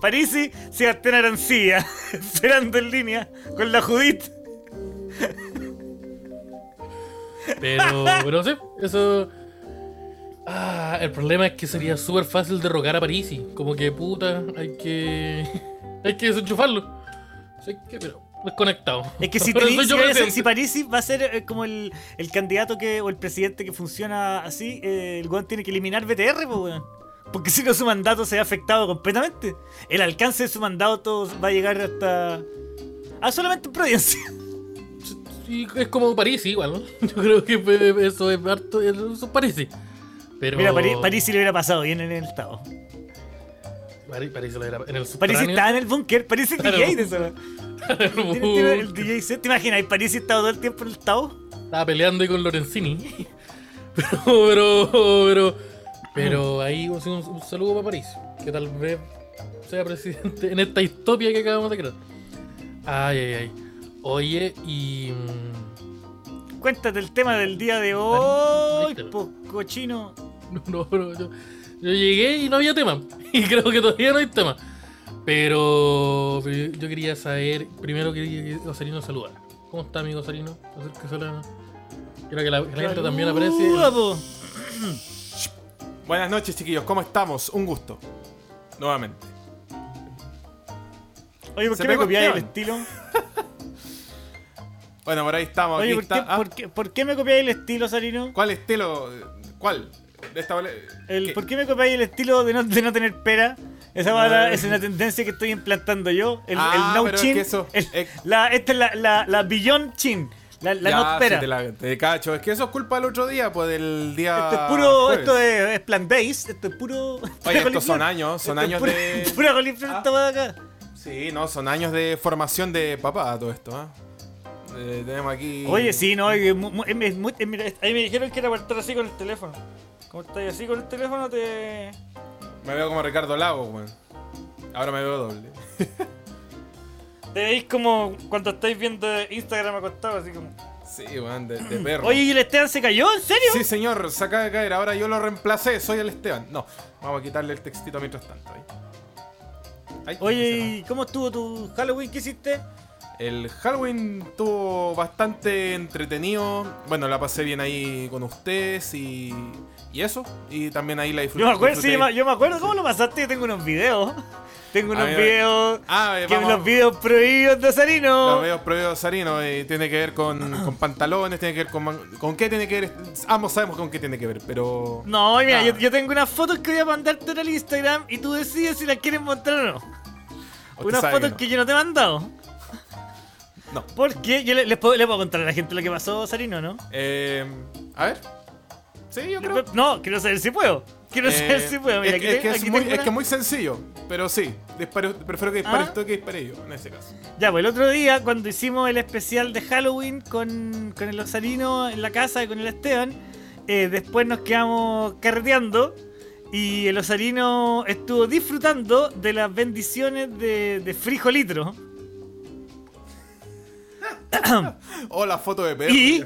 Parisi, Sebastián Arancilla, esperando en línea con la Judith. Pero, pero sí, eso. Ah, el problema es que sería súper fácil derrocar a Parisi. Como que puta, hay que. Hay que desenchufarlo. Así que, pero, desconectado. Es que si, tení- soy si, Parisi va a ser eh, como el, el candidato que o el presidente que funciona así, eh, el weón tiene que eliminar BTR, pues weón. Porque si no su mandato se ve afectado completamente. El alcance de su mandato va a llegar hasta. Ah, solamente en Providencia. Sí, es como Parisi igual, ¿no? Yo creo que eh, eso es harto. Eso es Parisi. Pero. Mira, Pari- Parisi le hubiera pasado bien en el estado. Pari- Parisi lo era en el subterráneo. estaba en el búnker, Parisi es Claro. DJ de eso. weón. Tiene- tiene el DJ set. ¿Te imaginas? Parisi estaba todo el tiempo en el estado. Estaba peleando ahí con Lorenzini. Pero, pero, pero, pero ahí un, un- un saludo para París. Que tal vez sea presidente en esta distopia que acabamos de crear. Ay, ay, ay. Oye, y. Cuéntate el tema del día de hoy, po, cochino. No, no, pero yo, yo llegué y no había tema. Y creo que todavía no hay tema. Pero, pero yo quería saber. Primero quería que Osarino saludara. ¿Cómo está, amigo Osarino? Quiero que la, que la gente también aprecie. Buenas noches, chiquillos. ¿Cómo estamos? Un gusto. Nuevamente. Oye, ¿por Se qué me copiáis el estilo? Bueno, por ahí estamos. Oye, aquí ¿por qué, está- ah, por, qué, por qué me copiáis el estilo, Sarino? ¿Cuál estilo? ¿Cuál? De esta El, ¿Qué? ¿Por qué me copiáis el estilo de no, de no tener pera? Esa Ah. palabra es una tendencia que estoy implantando yo. El, Ah, el no pero es chin. que eso- el- es- la, esta es la, la, la Beyond Chin. La, la Ya, no espera. sí, te, la- te cacho. Es que eso es culpa del otro día, pues del día. Esto es puro, jueves. esto es, es plant-based, esto es puro... Oye, estos son años, son Esto años pura- de. Pura coliflor Ah. acá. Sí, no, son años de formación de papá todo esto, ¿ah? Eh, tenemos aquí. Oye, sí, no, es es es ahí me dijeron que era para estar así con el teléfono. Como estás así con el teléfono, te... Me veo como Ricardo Lago, weón. Ahora me veo doble. Te veis como cuando estáis viendo Instagram acostado, así como... Sí, weón, de, de perro. Oye, ¿y el Esteban se cayó? ¿En serio? Sí, señor, se acaba de caer. Ahora yo lo reemplacé, soy el Esteban. No, vamos a quitarle el textito mientras tanto. Ahí. Ahí, Oye, ese ¿y cómo estuvo tu Halloween que hiciste? El Halloween estuvo bastante entretenido. Bueno, la pasé bien ahí con ustedes y. Y eso. Y también ahí la disfruté. Yo me acuerdo, sí, yo me- acuerdo cómo lo pasaste, tengo unos videos. Tengo unos videos... Ah, Que vamos- los videos prohibidos de Sarino. Los videos prohibidos Sarino eh, tiene que ver con, con pantalones, tiene que ver con. ¿Con qué tiene que ver? Ambos sabemos con qué tiene que ver, pero. No, mira, Ah. yo, yo tengo unas fotos que voy a mandarte ahora al Instagram y tú decides si las quieres mostrar o no. usted Unas fotos no. que, yo no te he mandado. No. Porque yo le- les, puedo, les puedo contar a la gente lo que pasó, Sarino, ¿no? Eh, a ver. Sí, yo creo. No, quiero saber si puedo. Quiero Eh, saber si puedo. Mira, es, aquí, que- es te- que es, aquí muy, tengo es que una- muy sencillo, pero sí. prefiero que dispare ¿Ah? usted que dispare yo, en ese caso. Ya, pues el otro día, cuando hicimos el especial de Halloween con, con el Osarino en la casa y con el Esteban, eh, después nos quedamos carreteando y el Osarino estuvo disfrutando de las bendiciones de, de frijolitro. Oh, la foto de perro. Y,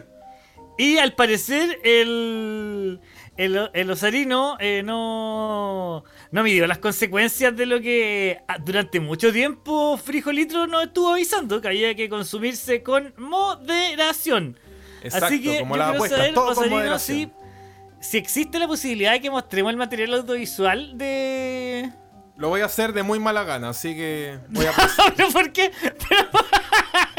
y al parecer el, el, el Osarino eh, no, no midió las consecuencias de lo que ah, durante mucho tiempo Frijolitro nos estuvo avisando, que había que consumirse con moderación. Exacto, Así que como yo las quiero apuestas, saber, todo con Osarino, moderación. si, si existe la posibilidad de que mostremos el material audiovisual de... Lo voy a hacer de muy mala gana, así que voy a ¿Pero por qué? Pero...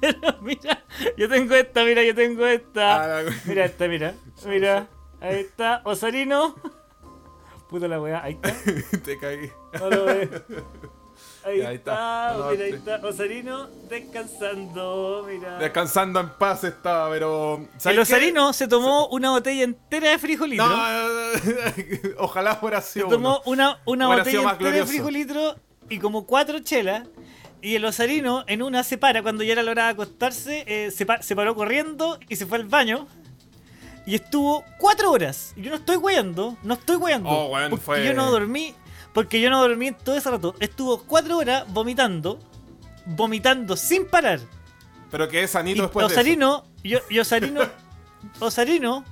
Pero mira, yo tengo esta, mira, yo tengo esta. Ah, Mira esta, mira. Mira, ahí está, Osarino. Puta la weá, ahí está. Te caí. No lo ve. Ahí, está, está. No, mira, ahí está. Osarino descansando, mira. Descansando en paz estaba, pero. ¿sabes El qué? Osarino se tomó una botella entera de frijolitro. No, ojalá fuera Se sido tomó uno. una, botella entera de frijolitro y como cuatro chelas. Y el osarino en una se para cuando ya era la hora de acostarse, eh, se, pa- se paró corriendo y se fue al baño. Y estuvo cuatro horas. Y yo no estoy weyando, no estoy weyando. Oh, weón, porque fue- yo no dormí, porque yo no dormí todo ese rato. Estuvo cuatro horas vomitando, vomitando sin parar. Pero que es Y sanito después de eso. Osarino, yo, y Osarino, Osarino,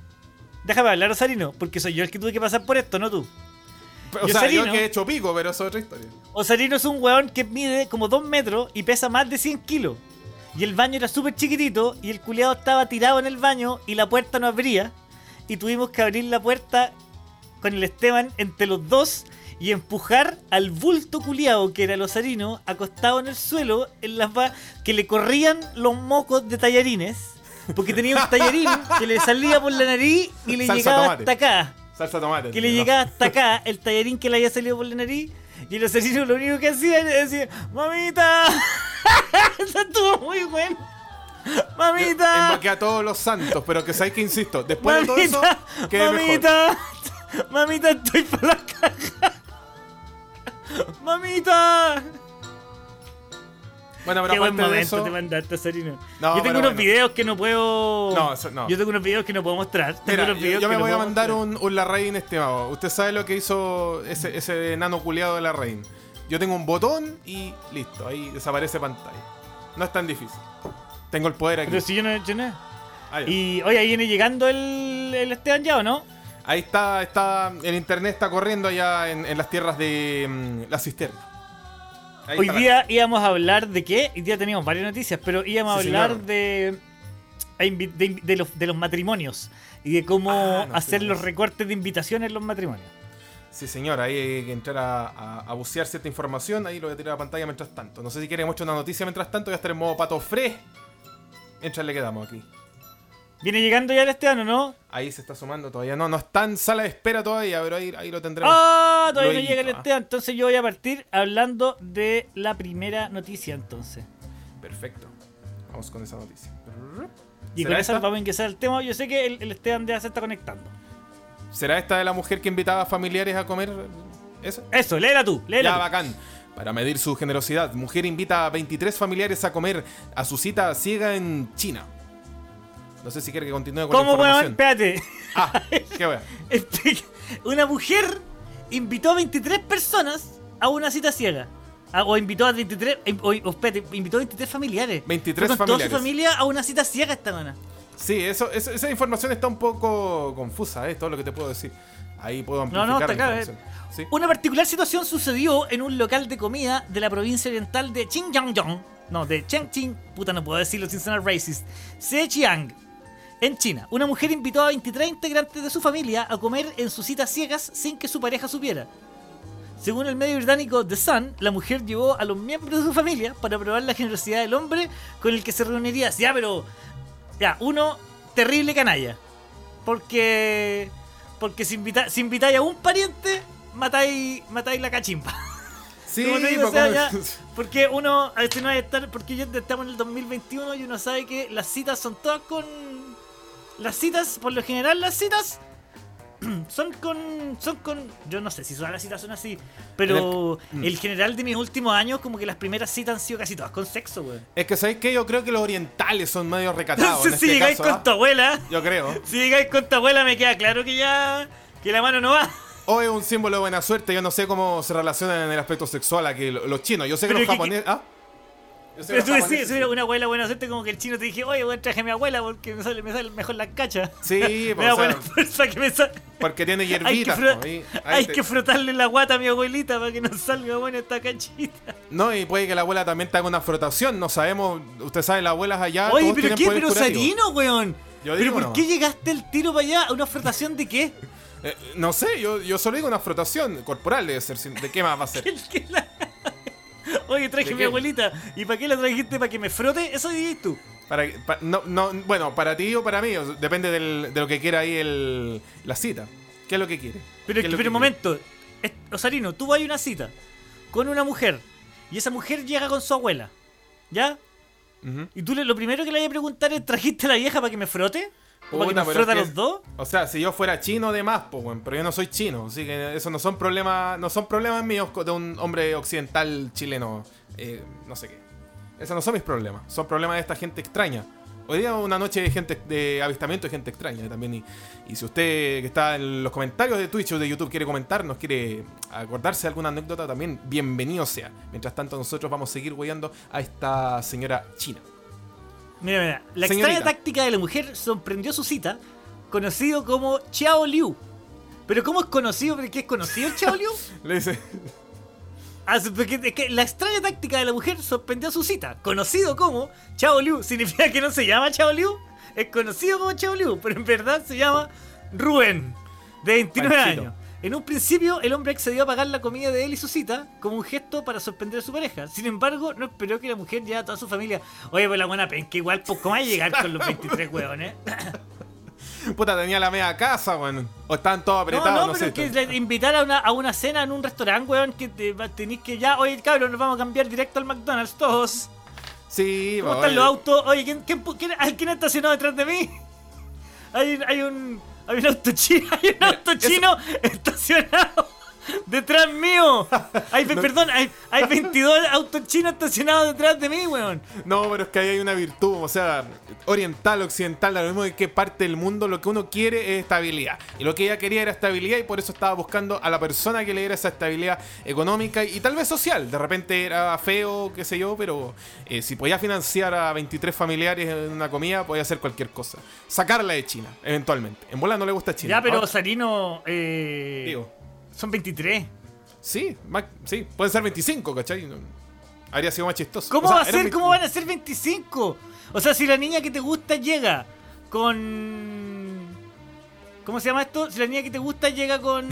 déjame hablar Osarino, porque soy yo el que tuve que pasar por esto, no tú. O sea, yo que he hecho pico, pero eso es otra historia. Osarino es un weón que mide como 2 metros y pesa más de 100 kilos. Y el baño era súper chiquitito y el culiado estaba tirado en el baño y la puerta no abría. Y tuvimos que abrir la puerta con el Esteban entre los dos y empujar al bulto culiado que era el Osarino acostado en el suelo en las que le corrían los mocos de tallarines. Porque tenía un tallarín que le salía por la nariz y le Salsa llegaba tomate. hasta acá Salsa tomate. que le llegaba hasta acá el tallarín que le había salido por la nariz y el asesino lo único que hacía era decir ¡Mamita! Eso estuvo muy bueno. ¡Mamita! Invoqué a todos los santos, pero que sabéis que insisto, después de todo eso, ¡Mamita! que mejor. ¡Mamita! ¡Mamita, estoy para la caja! ¡Mamita! Bueno, pero Qué buen momento eso. te mandaste, Sarino. No, yo tengo unos bueno. videos que no puedo. No, eso no. Yo tengo unos videos que no puedo mostrar. Tengo unos yo, videos yo me voy a mandar un, un Larraín estimado. Usted sabe lo que hizo ese, ese enano culiado de Larraín. Yo tengo un botón y listo, ahí desaparece pantalla. No es tan difícil. Tengo el poder aquí. Pero si yo no he hecho nada. Ah. Y oye, ahí viene llegando el, el Esteban ya, ¿o no? Ahí está, está, el internet está corriendo allá en, en las tierras de mm, la cisterna. Ahí Hoy día íbamos a hablar de qué? Hoy día teníamos varias noticias, pero íbamos a Sí, hablar señor. de, de, los, de los matrimonios y de cómo Ah, no, hacer sí, los recortes de invitaciones en los matrimonios. Sí, señor, ahí hay que entrar a, a- a bucear cierta información. Ahí lo voy a tirar a la pantalla mientras tanto. No sé si quieren mucho una noticia mientras tanto. Voy a estar en modo pato fre. Mientras le quedamos aquí. ¿Viene llegando ya el Esteban o no? Ahí se está sumando todavía. No, no está en sala de espera todavía, pero ahí, ahí lo tendremos. ¡Ah! todavía no llega el. Esteban. Entonces yo voy a partir hablando de la primera noticia entonces. Perfecto. Vamos con esa noticia. Y ¿Será con esta? vamos a ingresar al tema. Yo sé que el, el Esteban ya se está conectando. ¿Será esta de la mujer que invitaba a familiares a comer eso? Eso, léela tú, léela Ya, tú. bacán. Para medir su generosidad, mujer invita a 23 familiares a comer a su cita ciega en China. No sé si quiere que continúe con ¿Cómo, la weón? información. Espérate. Ah, qué wea. Explica. Una mujer invitó a 23 personas a una cita ciega. Ah, o invitó a 23. eh, O, o espérate, invitó a 23 familiares. 23 Fue con toda su familiares. familia a una cita ciega esta mana. Sí, eso, eso- esa información está un poco confusa, es todo lo que te puedo decir. Ahí puedo No, amplificar no, la está claro, información. Sí. Una particular situación sucedió en un local de comida de la provincia oriental de Xinjiang. No, de Chengqing. Puta, no puedo decirlo sin sonar racist. Zhejiang. En China, una mujer invitó a 23 integrantes de su familia a comer en sus citas ciegas sin que su pareja supiera. Según el medio británico The Sun, la mujer llevó a los miembros de su familia para probar la generosidad del hombre con el que se reuniría. Ya, pero. Ya, uno, terrible canalla. Porque. Porque si, invita, si invitáis a un pariente, matáis, matáis la cachimba. Sí, digo, o sea, como- ya- porque uno, a veces no hay estar, porque ya estamos en el 2021 y uno sabe que las citas son todas con. Las citas, por lo general, las citas son con. Son con. Yo no sé si todas las citas son así, pero Mm. el general de mis últimos años, como que las primeras citas han sido casi todas con sexo, weón. Es que sabéis que yo creo que los orientales son medio recatados. en Entonces, si este llegáis caso, con ¿ah? tu abuela, Yo creo. si llegáis con tu abuela, me queda claro que ya. que la mano no va. O es un símbolo de buena suerte. Yo no sé cómo se relaciona en el aspecto sexual aquí lo- los chinos. Yo sé que Pero los japoneses. ¿Ah? Pero tú decís, hubiera una abuela buena suerte, como que el chino te dije, oye, weón, traje a mi abuela porque me sale, me sale mejor la cacha. Sí, me pues, da o sea, buena fuerza que me sale. porque tiene Hay que, hierbitas. pues, ahí- ahí hay te- que frotarle la guata a mi abuelita para que no salga buena esta cachita. No, y puede que la abuela también te haga una frotación. No sabemos. Usted sabe, las abuelas allá. Oye, pero qué, pero. Sarino, weón. Yo ¿Pero por qué llegaste el tiro para allá? ¿A una frotación de qué? Eh, no sé, yo, yo solo digo una frotación corporal, debe ser. ¿De qué más va a ser? El que la- Oye, traje ¿De a mi abuelita. ¿Y para qué la trajiste? ¿Para que me frote? Eso dices tú. Para, que- pa- no, no, bueno, para ti o para mí, o sea, depende del- de lo que quiera ahí el, la cita. ¿Qué es lo que quiere? Pero, ¿Qué es lo pero que un momento. Es- Osarino, tú vas a una cita con una mujer y esa mujer llega con su abuela. ¿Ya? Y tú le- lo primero que le vas a preguntar es: ¿trajiste a la vieja para que me frote? ¿O para que nos frota a es que- los dos? O sea, si yo fuera chino de más, pues, bueno, pero yo no soy chino, así que eso no son problemas, no son problemas míos de un hombre occidental chileno, eh, no sé qué. Esos no son mis problemas, son problemas de esta gente extraña. Hoy día una noche de gente de avistamiento de gente extraña también y, y si usted que está en los comentarios de Twitch o de YouTube quiere comentarnos, quiere acordarse de alguna anécdota también, bienvenido sea. Mientras tanto nosotros vamos a seguir guiando a esta señora china. Mira, mira. La Señorita. extraña táctica de la mujer sorprendió su cita, conocido como Chao Liu. ¿Pero cómo es conocido? ¿Por qué es conocido el Chao Liu? Le dice, Ah, porque es que la extraña táctica de la mujer sorprendió su cita, conocido como Chao Liu. ¿Significa que no se llama Chao Liu? Es conocido como Chao Liu, pero en verdad se llama Rubén, de 29 Panchito. años. En un principio, el hombre accedió a pagar la comida de él y su cita como un gesto para sorprender a su pareja. Sin embargo, no esperó que la mujer llevara a toda su familia. Oye, pues la buena penca, igual, pues, ¿cómo va a llegar con los 23 huevones? puta, tenía la media casa, bueno, o estaban todos No, apretados, no, no, pero sé. es que invitar a una, a una cena en un restaurante, weón, que te, tenés que ya, oye, cabrón, nos vamos a cambiar directo al McDonald's todos. Sí, ¿Cómo están los autos? Oye, ¿quién, quién, quién, ay, quién ha estacionado detrás de mí? Hay, un- hay un. Hay un auto chino, hay un auto chino estacionado detrás mío. Hay, Perdón, hay, hay 22 autos chinos estacionados detrás de mí, weón. No, pero es que ahí hay una virtud, o sea, oriental, occidental, lo mismo de qué parte del mundo, lo que uno quiere es estabilidad. Y lo que ella quería era estabilidad y por eso estaba buscando a la persona que le diera esa estabilidad económica y, tal vez social. De repente era feo, qué sé yo, pero eh, si podía financiar a 23 familiares en una comida, podía hacer cualquier cosa. Sacarla de China, eventualmente. En bola no le gusta China. Ya, pero Ahora, Sarino. Eh, digo, son 23. sí, más- sí, pueden ser 25, ¿cachai? Habría sido más chistoso. ¿Cómo O sea, va a ser? 20 ¿Cómo van a ser 25? O sea, si la niña que te gusta llega con. ¿Cómo se llama esto? Si la niña que te gusta llega con.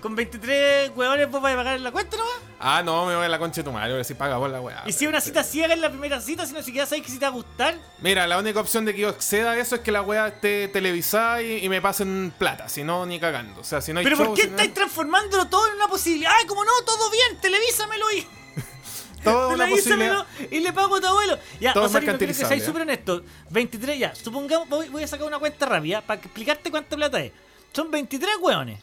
Con 23 huevones, vos vas a pagar la cuenta nomás. Ah, no, me voy a la concha de tu madre, sí paga vos la weá. y si una cita ciega en la primera cita, si no siquiera sabes que si te va a gustar. Mira, la única opción de que yo acceda a eso es que la weá esté televisada y, y me pasen plata, si no, ni cagando. O sea, si no hay Pero show, ¿por qué si no- estáis transformándolo todo en una posibilidad? ¡Ay, como no! ¡Todo bien! ¡Televísamelo! Y... toda una Televísamelo posibilidad. y le pago a tu abuelo. Ya, Todo Osarito, quiero que seáis ¿eh? súper honesto. 23 ya, supongamos, voy, voy a sacar una cuenta rápida para explicarte cuánta plata es. Son 23 hueones.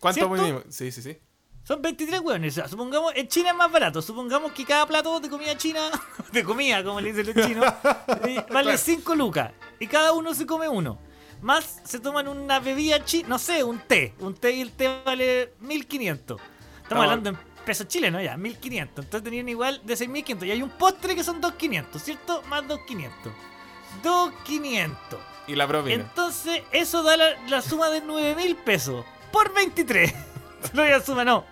¿Cuánto ¿Cierto? mínimo? Sí, sí, sí. Son 23 hueones. O sea, supongamos, en China es más barato. Supongamos que cada plato de comida china, de comida, como le dicen los chinos, eh, vale 5 lucas. Y cada uno se come uno. Más se toman una bebida china, no sé, un té. Un té y el té vale 1500. Estamos Estamos- hablando en pesos chilenos ya, 1500. Entonces tenían igual de 6500. Y hay un postre que son 2500, ¿cierto? Más 2500. 2500. Y la propina. Entonces, eso da la, la suma de 9 mil pesos. Por 23. No la suma, no.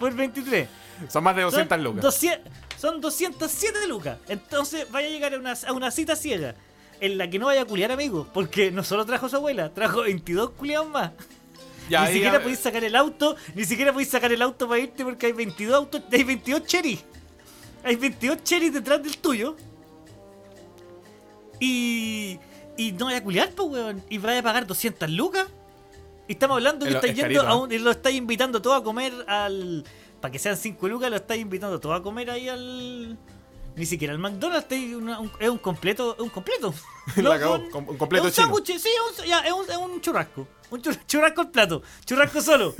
Por 23. Son más de 200 Son lucas. 200 son 207 lucas. Entonces, vaya a llegar a una, a una cita ciega. En la que no vaya a culiar, amigo. Porque no solo trajo su abuela, trajo 22 culiados más. Ya, ni siquiera podéis sacar el auto, ni siquiera podéis sacar el auto para irte porque hay 22 autos, hay 22 cherries. Hay 22 cherries detrás del tuyo. Y. Y no vaya a culiar, pues, weón. Y vaya a pagar 200 lucas. Y estamos hablando que estáis es yendo a un, y lo estáis invitando todo a comer al. Para que sean 5 lucas, lo estáis invitando todo a comer ahí al. Ni siquiera al McDonald's, estáis una- un- es un completo. Es un completo. Con- con- un completo es un sándwich, sí, es un, ya, es un, es un churrasco. Un chur- churrasco al plato. Churrasco solo.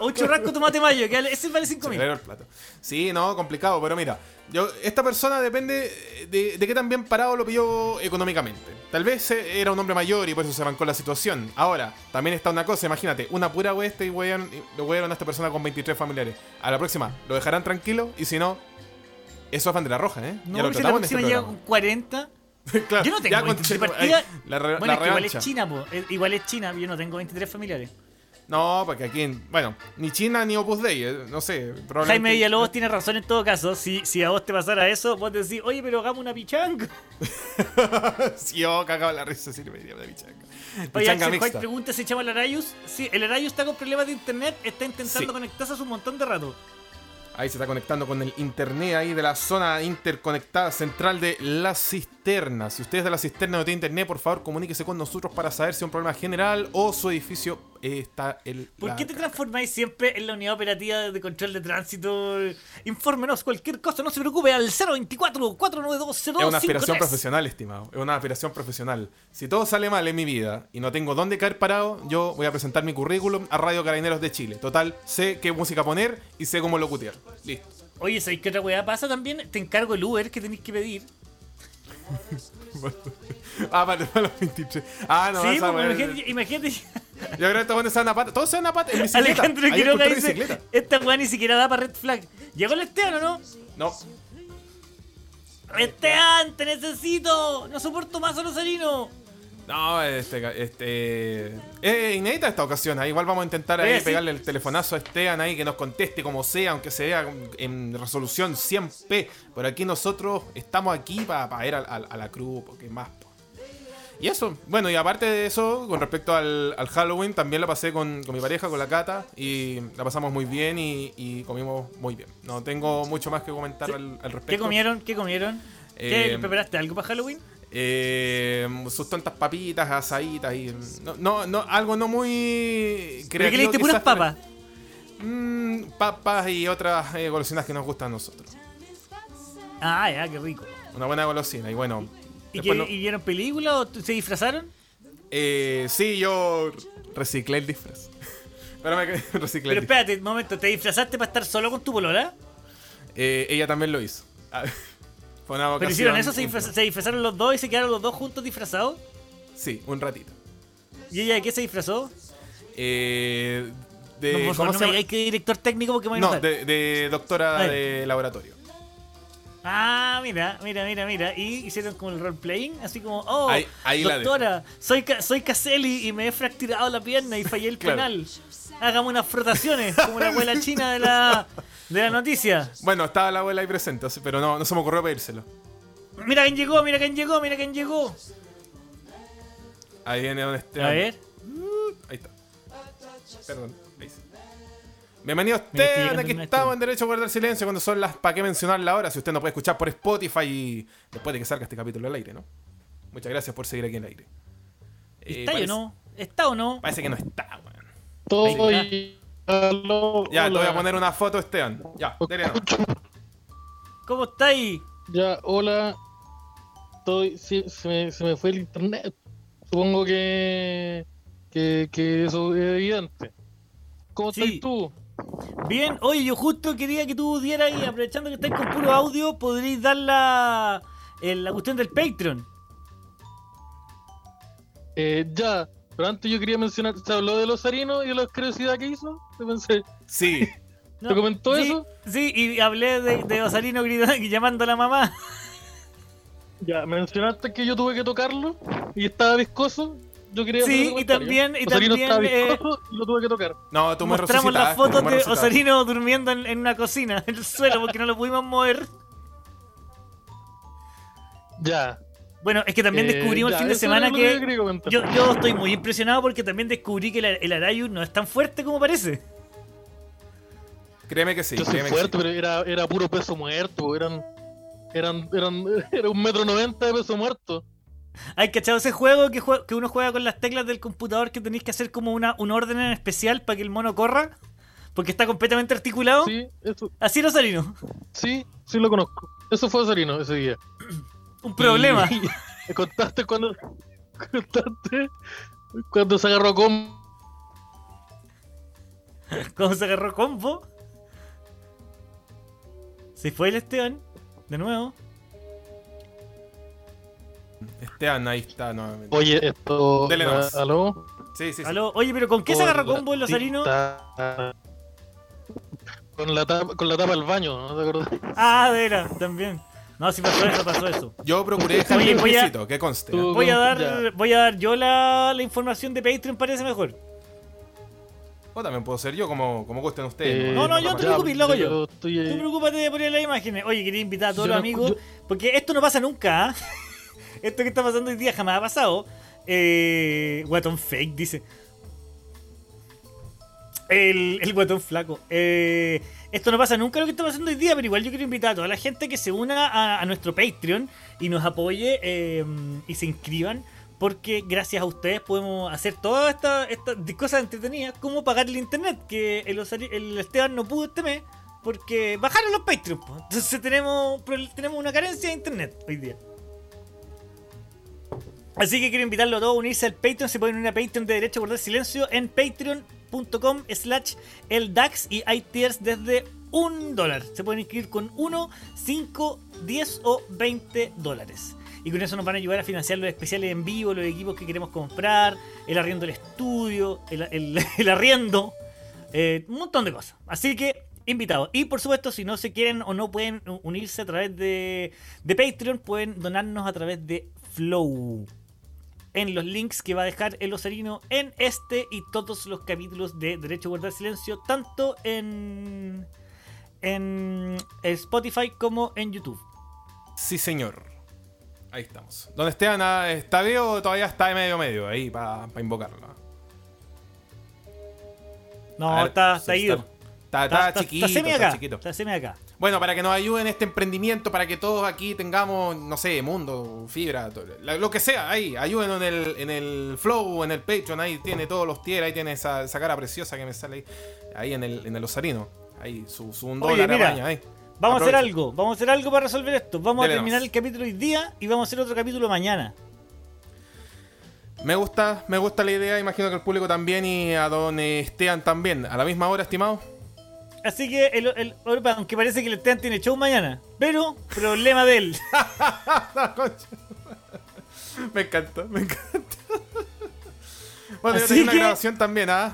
o un churrasco tomate mayo, que ese vale 5 mil. El plato. Sí, no, complicado, pero mira, yo esta persona depende de, de qué tan bien parado lo pilló económicamente. Tal vez eh, era un hombre mayor y por eso se bancó la situación. Ahora, también está una cosa, imagínate, una pura hueste y lo huearon a esta persona con 23 familiares. A la próxima, ¿lo dejarán tranquilo? Y si no, eso es bandera roja, ¿eh? No, ya lo si la en este próxima llega con 40. Claro, Yo no tengo ya 23 con- partidas. La, re- Bueno, la es que igual es China, po. Igual es China, yo no tengo 23 familiares. No, porque aquí, en- bueno, ni China ni Opus Dei, eh, no sé. probablemente- Jaime Villalobos tiene razón en todo caso. Si, si a vos te pasara eso, vos decís, oye, pero hagamos una pichanga. Sí, yo cagaba la risa si le pediría una pichanga. Oye, Axel White pregunta si echamos al Arayus. Sí, el Arayus está con problemas de internet, está intentando Sí. conectarse hace un montón de rato. Ahí se está conectando con el internet ahí de la zona interconectada central de la cisterna. Si ustedes de la cisterna no tienen internet, por favor comuníquese con nosotros para saber si es un problema general o su edificio está el. ¿Por la qué te transformáis siempre en la unidad operativa de control de tránsito? Infórmenos cualquier cosa, no se preocupe, al 024-492-0253. Es una aspiración profesional, estimado. Es una aspiración profesional. Si todo sale mal en mi vida y no tengo dónde caer parado, yo voy a presentar mi currículum a Radio Carabineros de Chile. Total, sé qué música poner y sé cómo locutear. Listo. Oye, ¿sabéis qué otra weá pasa también? Te encargo el Uber que tenéis que pedir. Ah, para, para los 23. Ah, no, sí, weá- imagínate, imagínate Yo creo que estos buenos dan a pata. Todos dan a pata en bicicleta. Alejandro Ahí Quiroga dice, bicicleta. esta weá ni siquiera da para red flag. ¿Llegó el Esteban o no? No. Esteban, te necesito. No soporto más a Rosarino. No, este, este. Es inédita esta ocasión. ahí Igual vamos a intentar ahí sí. pegarle el telefonazo a Esteban ahí que nos conteste como sea, aunque se vea en resolución 100p. Pero aquí nosotros estamos aquí para ir a, a- a la cruz, porque más. Y eso, bueno, y aparte de eso, con respecto al, al Halloween, también la pasé con, con mi pareja, con la Cata, y la pasamos muy bien y, y comimos muy bien. No tengo mucho más que comentar al, al respecto. ¿Qué comieron? ¿Qué comieron? ¿Qué Eh, preparaste algo para Halloween? Eh, sus tontas papitas, asaditas y. No, no, no, algo no muy. ¿Pero qué creativo le diste puras papas? Mm, papas y otras eh, golosinas que nos gustan a nosotros. Ah, ya, qué rico. Una buena golosina. Y bueno. ¿Y, qué- no- ¿y vieron película o se disfrazaron? eh, sí, yo reciclé el disfraz. Pero me reciclé Pero el disfraz. espérate, un momento, ¿te disfrazaste para estar solo con tu polola? Eh, ella también lo hizo. Ah, Fue una ¿Pero ocasión hicieron eso? ¿Se, íntima. disfraz- se disfrazaron los dos y se quedaron los dos juntos disfrazados? Sí, un ratito. ¿Y ella de qué se disfrazó? Eh, de, no, por ¿cómo favor, no se me llama? digáis que director técnico porque me voy a No, de, de doctora de laboratorio. Ah, mira, mira, mira, mira. Y hicieron como el roleplaying, así como, oh, Ahí- doctora, soy, soy Caselli y me he fracturado la pierna y fallé el Claro. penal. Hagamos unas frotaciones, como la abuela china de la, de la noticia. Bueno, estaba la abuela ahí presente, pero no, no se me ocurrió pedírselo. Mira quién llegó, mira quién llegó, mira quién llegó. Ahí viene donde esté. A ver. Ahí está. Perdón. Bienvenido Esteban, aquí estamos en Derecho a Guardar Silencio cuando son las... ¿Para qué mencionarla ahora? Si usted no puede escuchar por Spotify y después de que salga este capítulo al aire, ¿no? Muchas gracias por seguir aquí en el aire. Eh, ¿Está parece, o no? ¿Está o no? Parece que no está, weón. Estoy. Aló, Ya, te voy a poner una foto, Esteban. Ya, dele nomás. ¿Cómo estáis? Ya, hola. Estoy, sí, se, me, se me fue el internet. Supongo que, que, que eso es evidente. ¿Cómo Sí. estás tú? Bien, oye, yo justo quería que tú dieras y aprovechando que estáis con puro audio, podréis dar la, eh, la cuestión del Patreon. Eh, ya, pero antes yo quería mencionar, ¿se habló de los harinos y de la asquerosidad que hizo? Yo pensé, Sí. ¿Te comentó sí, eso? Sí, y hablé de, de Osarino gritando y llamando a la mamá. ya, mencionaste que yo tuve que tocarlo y estaba viscoso. Yo quería Sí, y también, y Osarino también eh, y lo tuve que tocar. No, tú me mostramos las fotos de. Osarino durmiendo en, en una cocina, en el suelo, porque no lo pudimos mover. Ya. Bueno, es que también eh, descubrimos ya, el fin de semana que yo, yo estoy muy impresionado porque también descubrí que la- el Arayu no es tan fuerte como parece. Créeme que sí, Yo soy fuerte, sí. pero era, era puro peso muerto. Eran, eran, eran, era un metro noventa de peso muerto. ¿Hay cachado ese juego que, jue- que uno juega con las teclas del computador que tenéis que hacer como una, un orden en especial para que el mono corra? Porque está completamente articulado. Sí, eso, Así era Osarino. sí, sí lo conozco. Eso fue Osarino ese día. Un problema. Y- me contaste cuando. Contaste cuando se agarró con. Cuando se agarró combo. Se fue el Esteban. De nuevo. Esteban, ahí está nuevamente. Oye, esto. Dele nomás. ¿Aló? Sí, sí, sí. Aló, oye, pero ¿con qué se agarró combo el tita- Con la, tapa, con la tapa del baño, ¿no te acordás? Ah, de veras, también. No, sí pasó eso, pasó eso. Yo procuré dejar Oye, voy a- limpiecito, que conste. Tú- Voy a Ya. dar, voy a dar yo la, la información de Patreon, parece mejor. O también puedo ser yo, como, como gusten ustedes. Eh, No, no, yo pasa te preocupes, lo hago yo. estoy Tú preocúpate de poner las imágenes. Oye, quería invitar a todos Yo los no- amigos. yo- Porque esto no pasa nunca, ¿ah? Esto que está pasando hoy día jamás ha pasado. Eh, guatón fake, dice. El, el guatón flaco. Eh, esto no pasa nunca lo que está pasando hoy día, pero igual yo quiero invitar a toda la gente que se una a, nuestro Patreon y nos apoye eh, y se inscriban. Porque gracias a ustedes podemos hacer todas estas estas cosas entretenidas, como pagar el internet, que el, Esteban no pudo este mes, porque bajaron los Patreon. Entonces tenemos, tenemos una carencia de internet hoy día. Así que quiero invitarlo a todos a unirse al Patreon. Se pueden unir a Patreon de Derecho a Guardar Silencio en patreon.com slash eldax y hay desde un dólar. Se pueden inscribir con 1, 5, 10 o 20 dólares. Y con eso nos van a ayudar a financiar los especiales en vivo, los equipos que queremos comprar, el arriendo del estudio, el, el- el arriendo, eh, un montón de cosas. Así que, invitados. Y por supuesto, si no se quieren o no pueden unirse a través de Patreon, pueden donarnos a través de Flow. En los links que va a dejar el Osarino en este y todos los capítulos de Derecho a Guardar Silencio, tanto en, en Spotify como en YouTube. Sí, señor. Ahí estamos. ¿Dónde ah, está bien o todavía está de medio medio? Ahí, para invocarlo. No, ver, está, sí, está ido. Está, está chiquito, semi está acá. chiquito. Está semi acá. Bueno, para que nos ayuden en este emprendimiento, para que todos aquí tengamos, no sé, mundo, fibra, lo que sea, ahí, ayúdenos en el, en el Flow, en el Patreon, ahí tiene todos los tiers, ahí tiene esa, esa cara preciosa que me sale ahí, ahí en el, en el Osarino, ahí, su, su un Oye, dólar mira, apaña, ahí. Vamos a hacer algo, vamos a hacer algo para resolver esto. Vamos Dele a terminar nomás. el capítulo hoy día y vamos a hacer otro capítulo mañana. Me gusta, me gusta la idea, imagino que el público también y a don Esteban también, a la misma hora, estimado. Así que, el, el- aunque parece que el Esteban tiene show mañana, pero problema de él. me encanta, me encanta. Bueno, yo Así tengo una grabación también, ¿ah?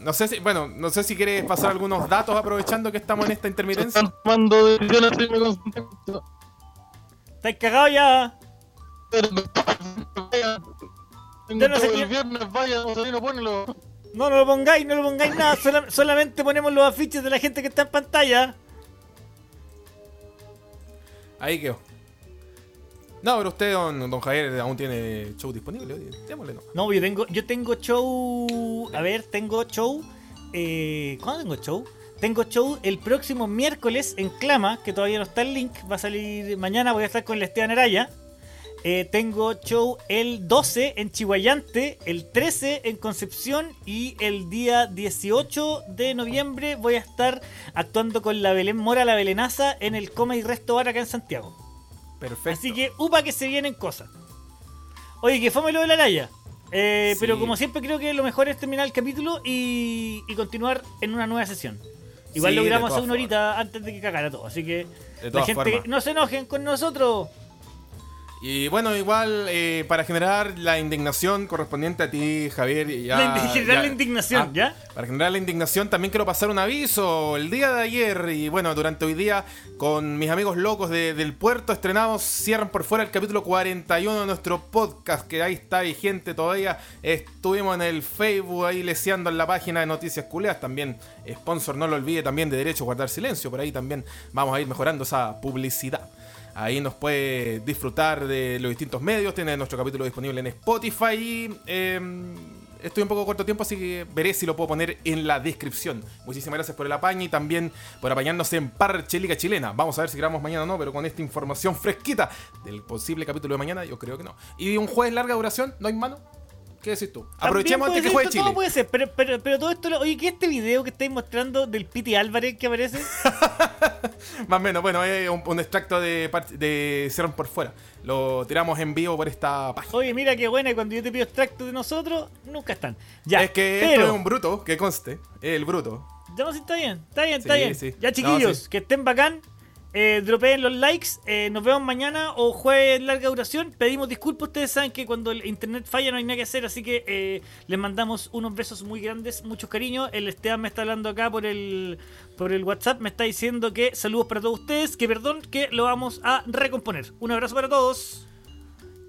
No sé si, bueno, no sé si quieres pasar algunos datos aprovechando que estamos en esta intermitencia. están tomando decisiones cagados ya. Ya no sé todo quién- el viernes, vaya, Osarino, ponelo. No, no lo pongáis, no lo pongáis nada. sola- solamente ponemos los afiches de la gente que está en pantalla. Ahí quedó. No, pero usted, don, don Javier, aún tiene show disponible. Démosle nomás. No, yo tengo, yo tengo show. A ver, tengo show. Eh, ¿Cuándo tengo show? Tengo show el próximo miércoles en Clama, que todavía no está el link. Va a salir mañana, voy a estar con el Esteban Araya. Eh, tengo show el 12 en Chihuayante, el 13 en Concepción y el día 18 de noviembre voy a estar actuando con la Belén Mora, la Belenaza, en el Coma y Resto Bar acá en Santiago. Perfecto. Así que, upa que se vienen cosas. Oye, que fome lo de la Laya. Eh, Sí. Pero como siempre creo que lo mejor es terminar el capítulo y, y continuar en una nueva sesión. Igual Sí, logramos hacer una horita antes de que cagara todo. Así que la gente formas. no se enojen con nosotros. Y bueno, igual eh, para generar la indignación correspondiente a ti, Javier. y Ya, La generar ya- la indignación, Ah, ¿ya? Para generar la indignación también quiero pasar un aviso. El día de ayer y bueno, durante hoy día con mis amigos locos de- del puerto estrenamos, cierran por fuera el capítulo 41 de nuestro podcast que ahí está vigente todavía. Estuvimos en el Facebook ahí leseando en la página de Noticias Culeas. También sponsor, no lo olvide, también de derecho a guardar silencio. Por ahí también vamos a ir mejorando esa publicidad. Ahí nos puede disfrutar de los distintos medios. Tiene nuestro capítulo disponible en Spotify. Y, eh, estoy un poco corto tiempo, así que veré si lo puedo poner en la descripción. Muchísimas gracias por el apaño y también por apañarnos en Parche Liga Chilena. Vamos a ver si grabamos mañana o no, pero con esta información fresquita del posible capítulo de mañana, yo creo que no. Y un jueves larga duración, ¿no hay mano? ¿Qué decís tú? Aprovechemos antes que juegue todo Chile. puede ser, pero, pero, pero todo esto, oye, ¿qué es este video que estáis mostrando del Piti Álvarez que aparece? Más o menos, bueno, es un, un extracto de, de por fuera. Lo tiramos en vivo por esta página. Oye, mira qué buena, y cuando yo te pido extractos de nosotros, nunca están. Ya, es que pero, esto es un bruto, que conste. El bruto. Ya, no, sí, está bien, está bien, está bien. sí. Ya, No, chiquillos, sí. que estén bacán. Eh, dropeen los likes. eh, nos vemos mañana o jueves larga duración. Pedimos disculpas. Ustedes saben que cuando el internet falla no hay nada que hacer. Así que eh, les mandamos unos besos muy grandes, muchos cariños. El Esteban me está hablando acá por el, por el WhatsApp. Me está diciendo que saludos para todos ustedes. Que perdón, que lo vamos a recomponer. Un abrazo para todos.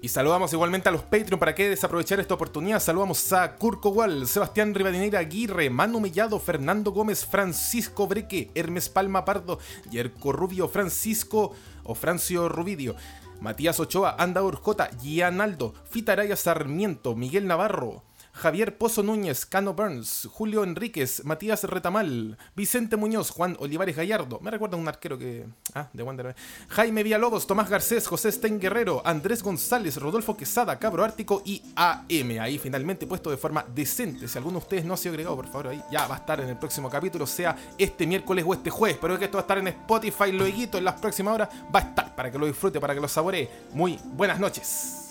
Y saludamos igualmente a los Patreon para que desaprovechar esta oportunidad. Saludamos a Curco Wall, Sebastián Rivadeneira Aguirre, Manu Mellado, Fernando Gómez, Francisco Breque, Hermes Palma Pardo, Yerko Rubio, Francisco o Francio Rubidio, Matías Ochoa, Anda Urjota, Gianaldo, Fitaraya Sarmiento, Miguel Navarro. Javier Pozo Núñez, Cano Burns, Julio Enríquez, Matías Retamal, Vicente Muñoz, Juan Olivares Gallardo. Me recuerda a un arquero que. Ah, de Wander. Jaime Villalobos, Tomás Garcés, José Sten Guerrero, Andrés González, Rodolfo Quesada, Cabro Ártico y AM. Ahí finalmente puesto de forma decente. Si alguno de ustedes no ha agregado, por favor, ahí ya va a estar en el próximo capítulo, sea este miércoles o este jueves. Pero que esto va a estar en Spotify, luego en las próximas horas va a estar para que lo disfrute, para que lo saboree. Muy buenas noches.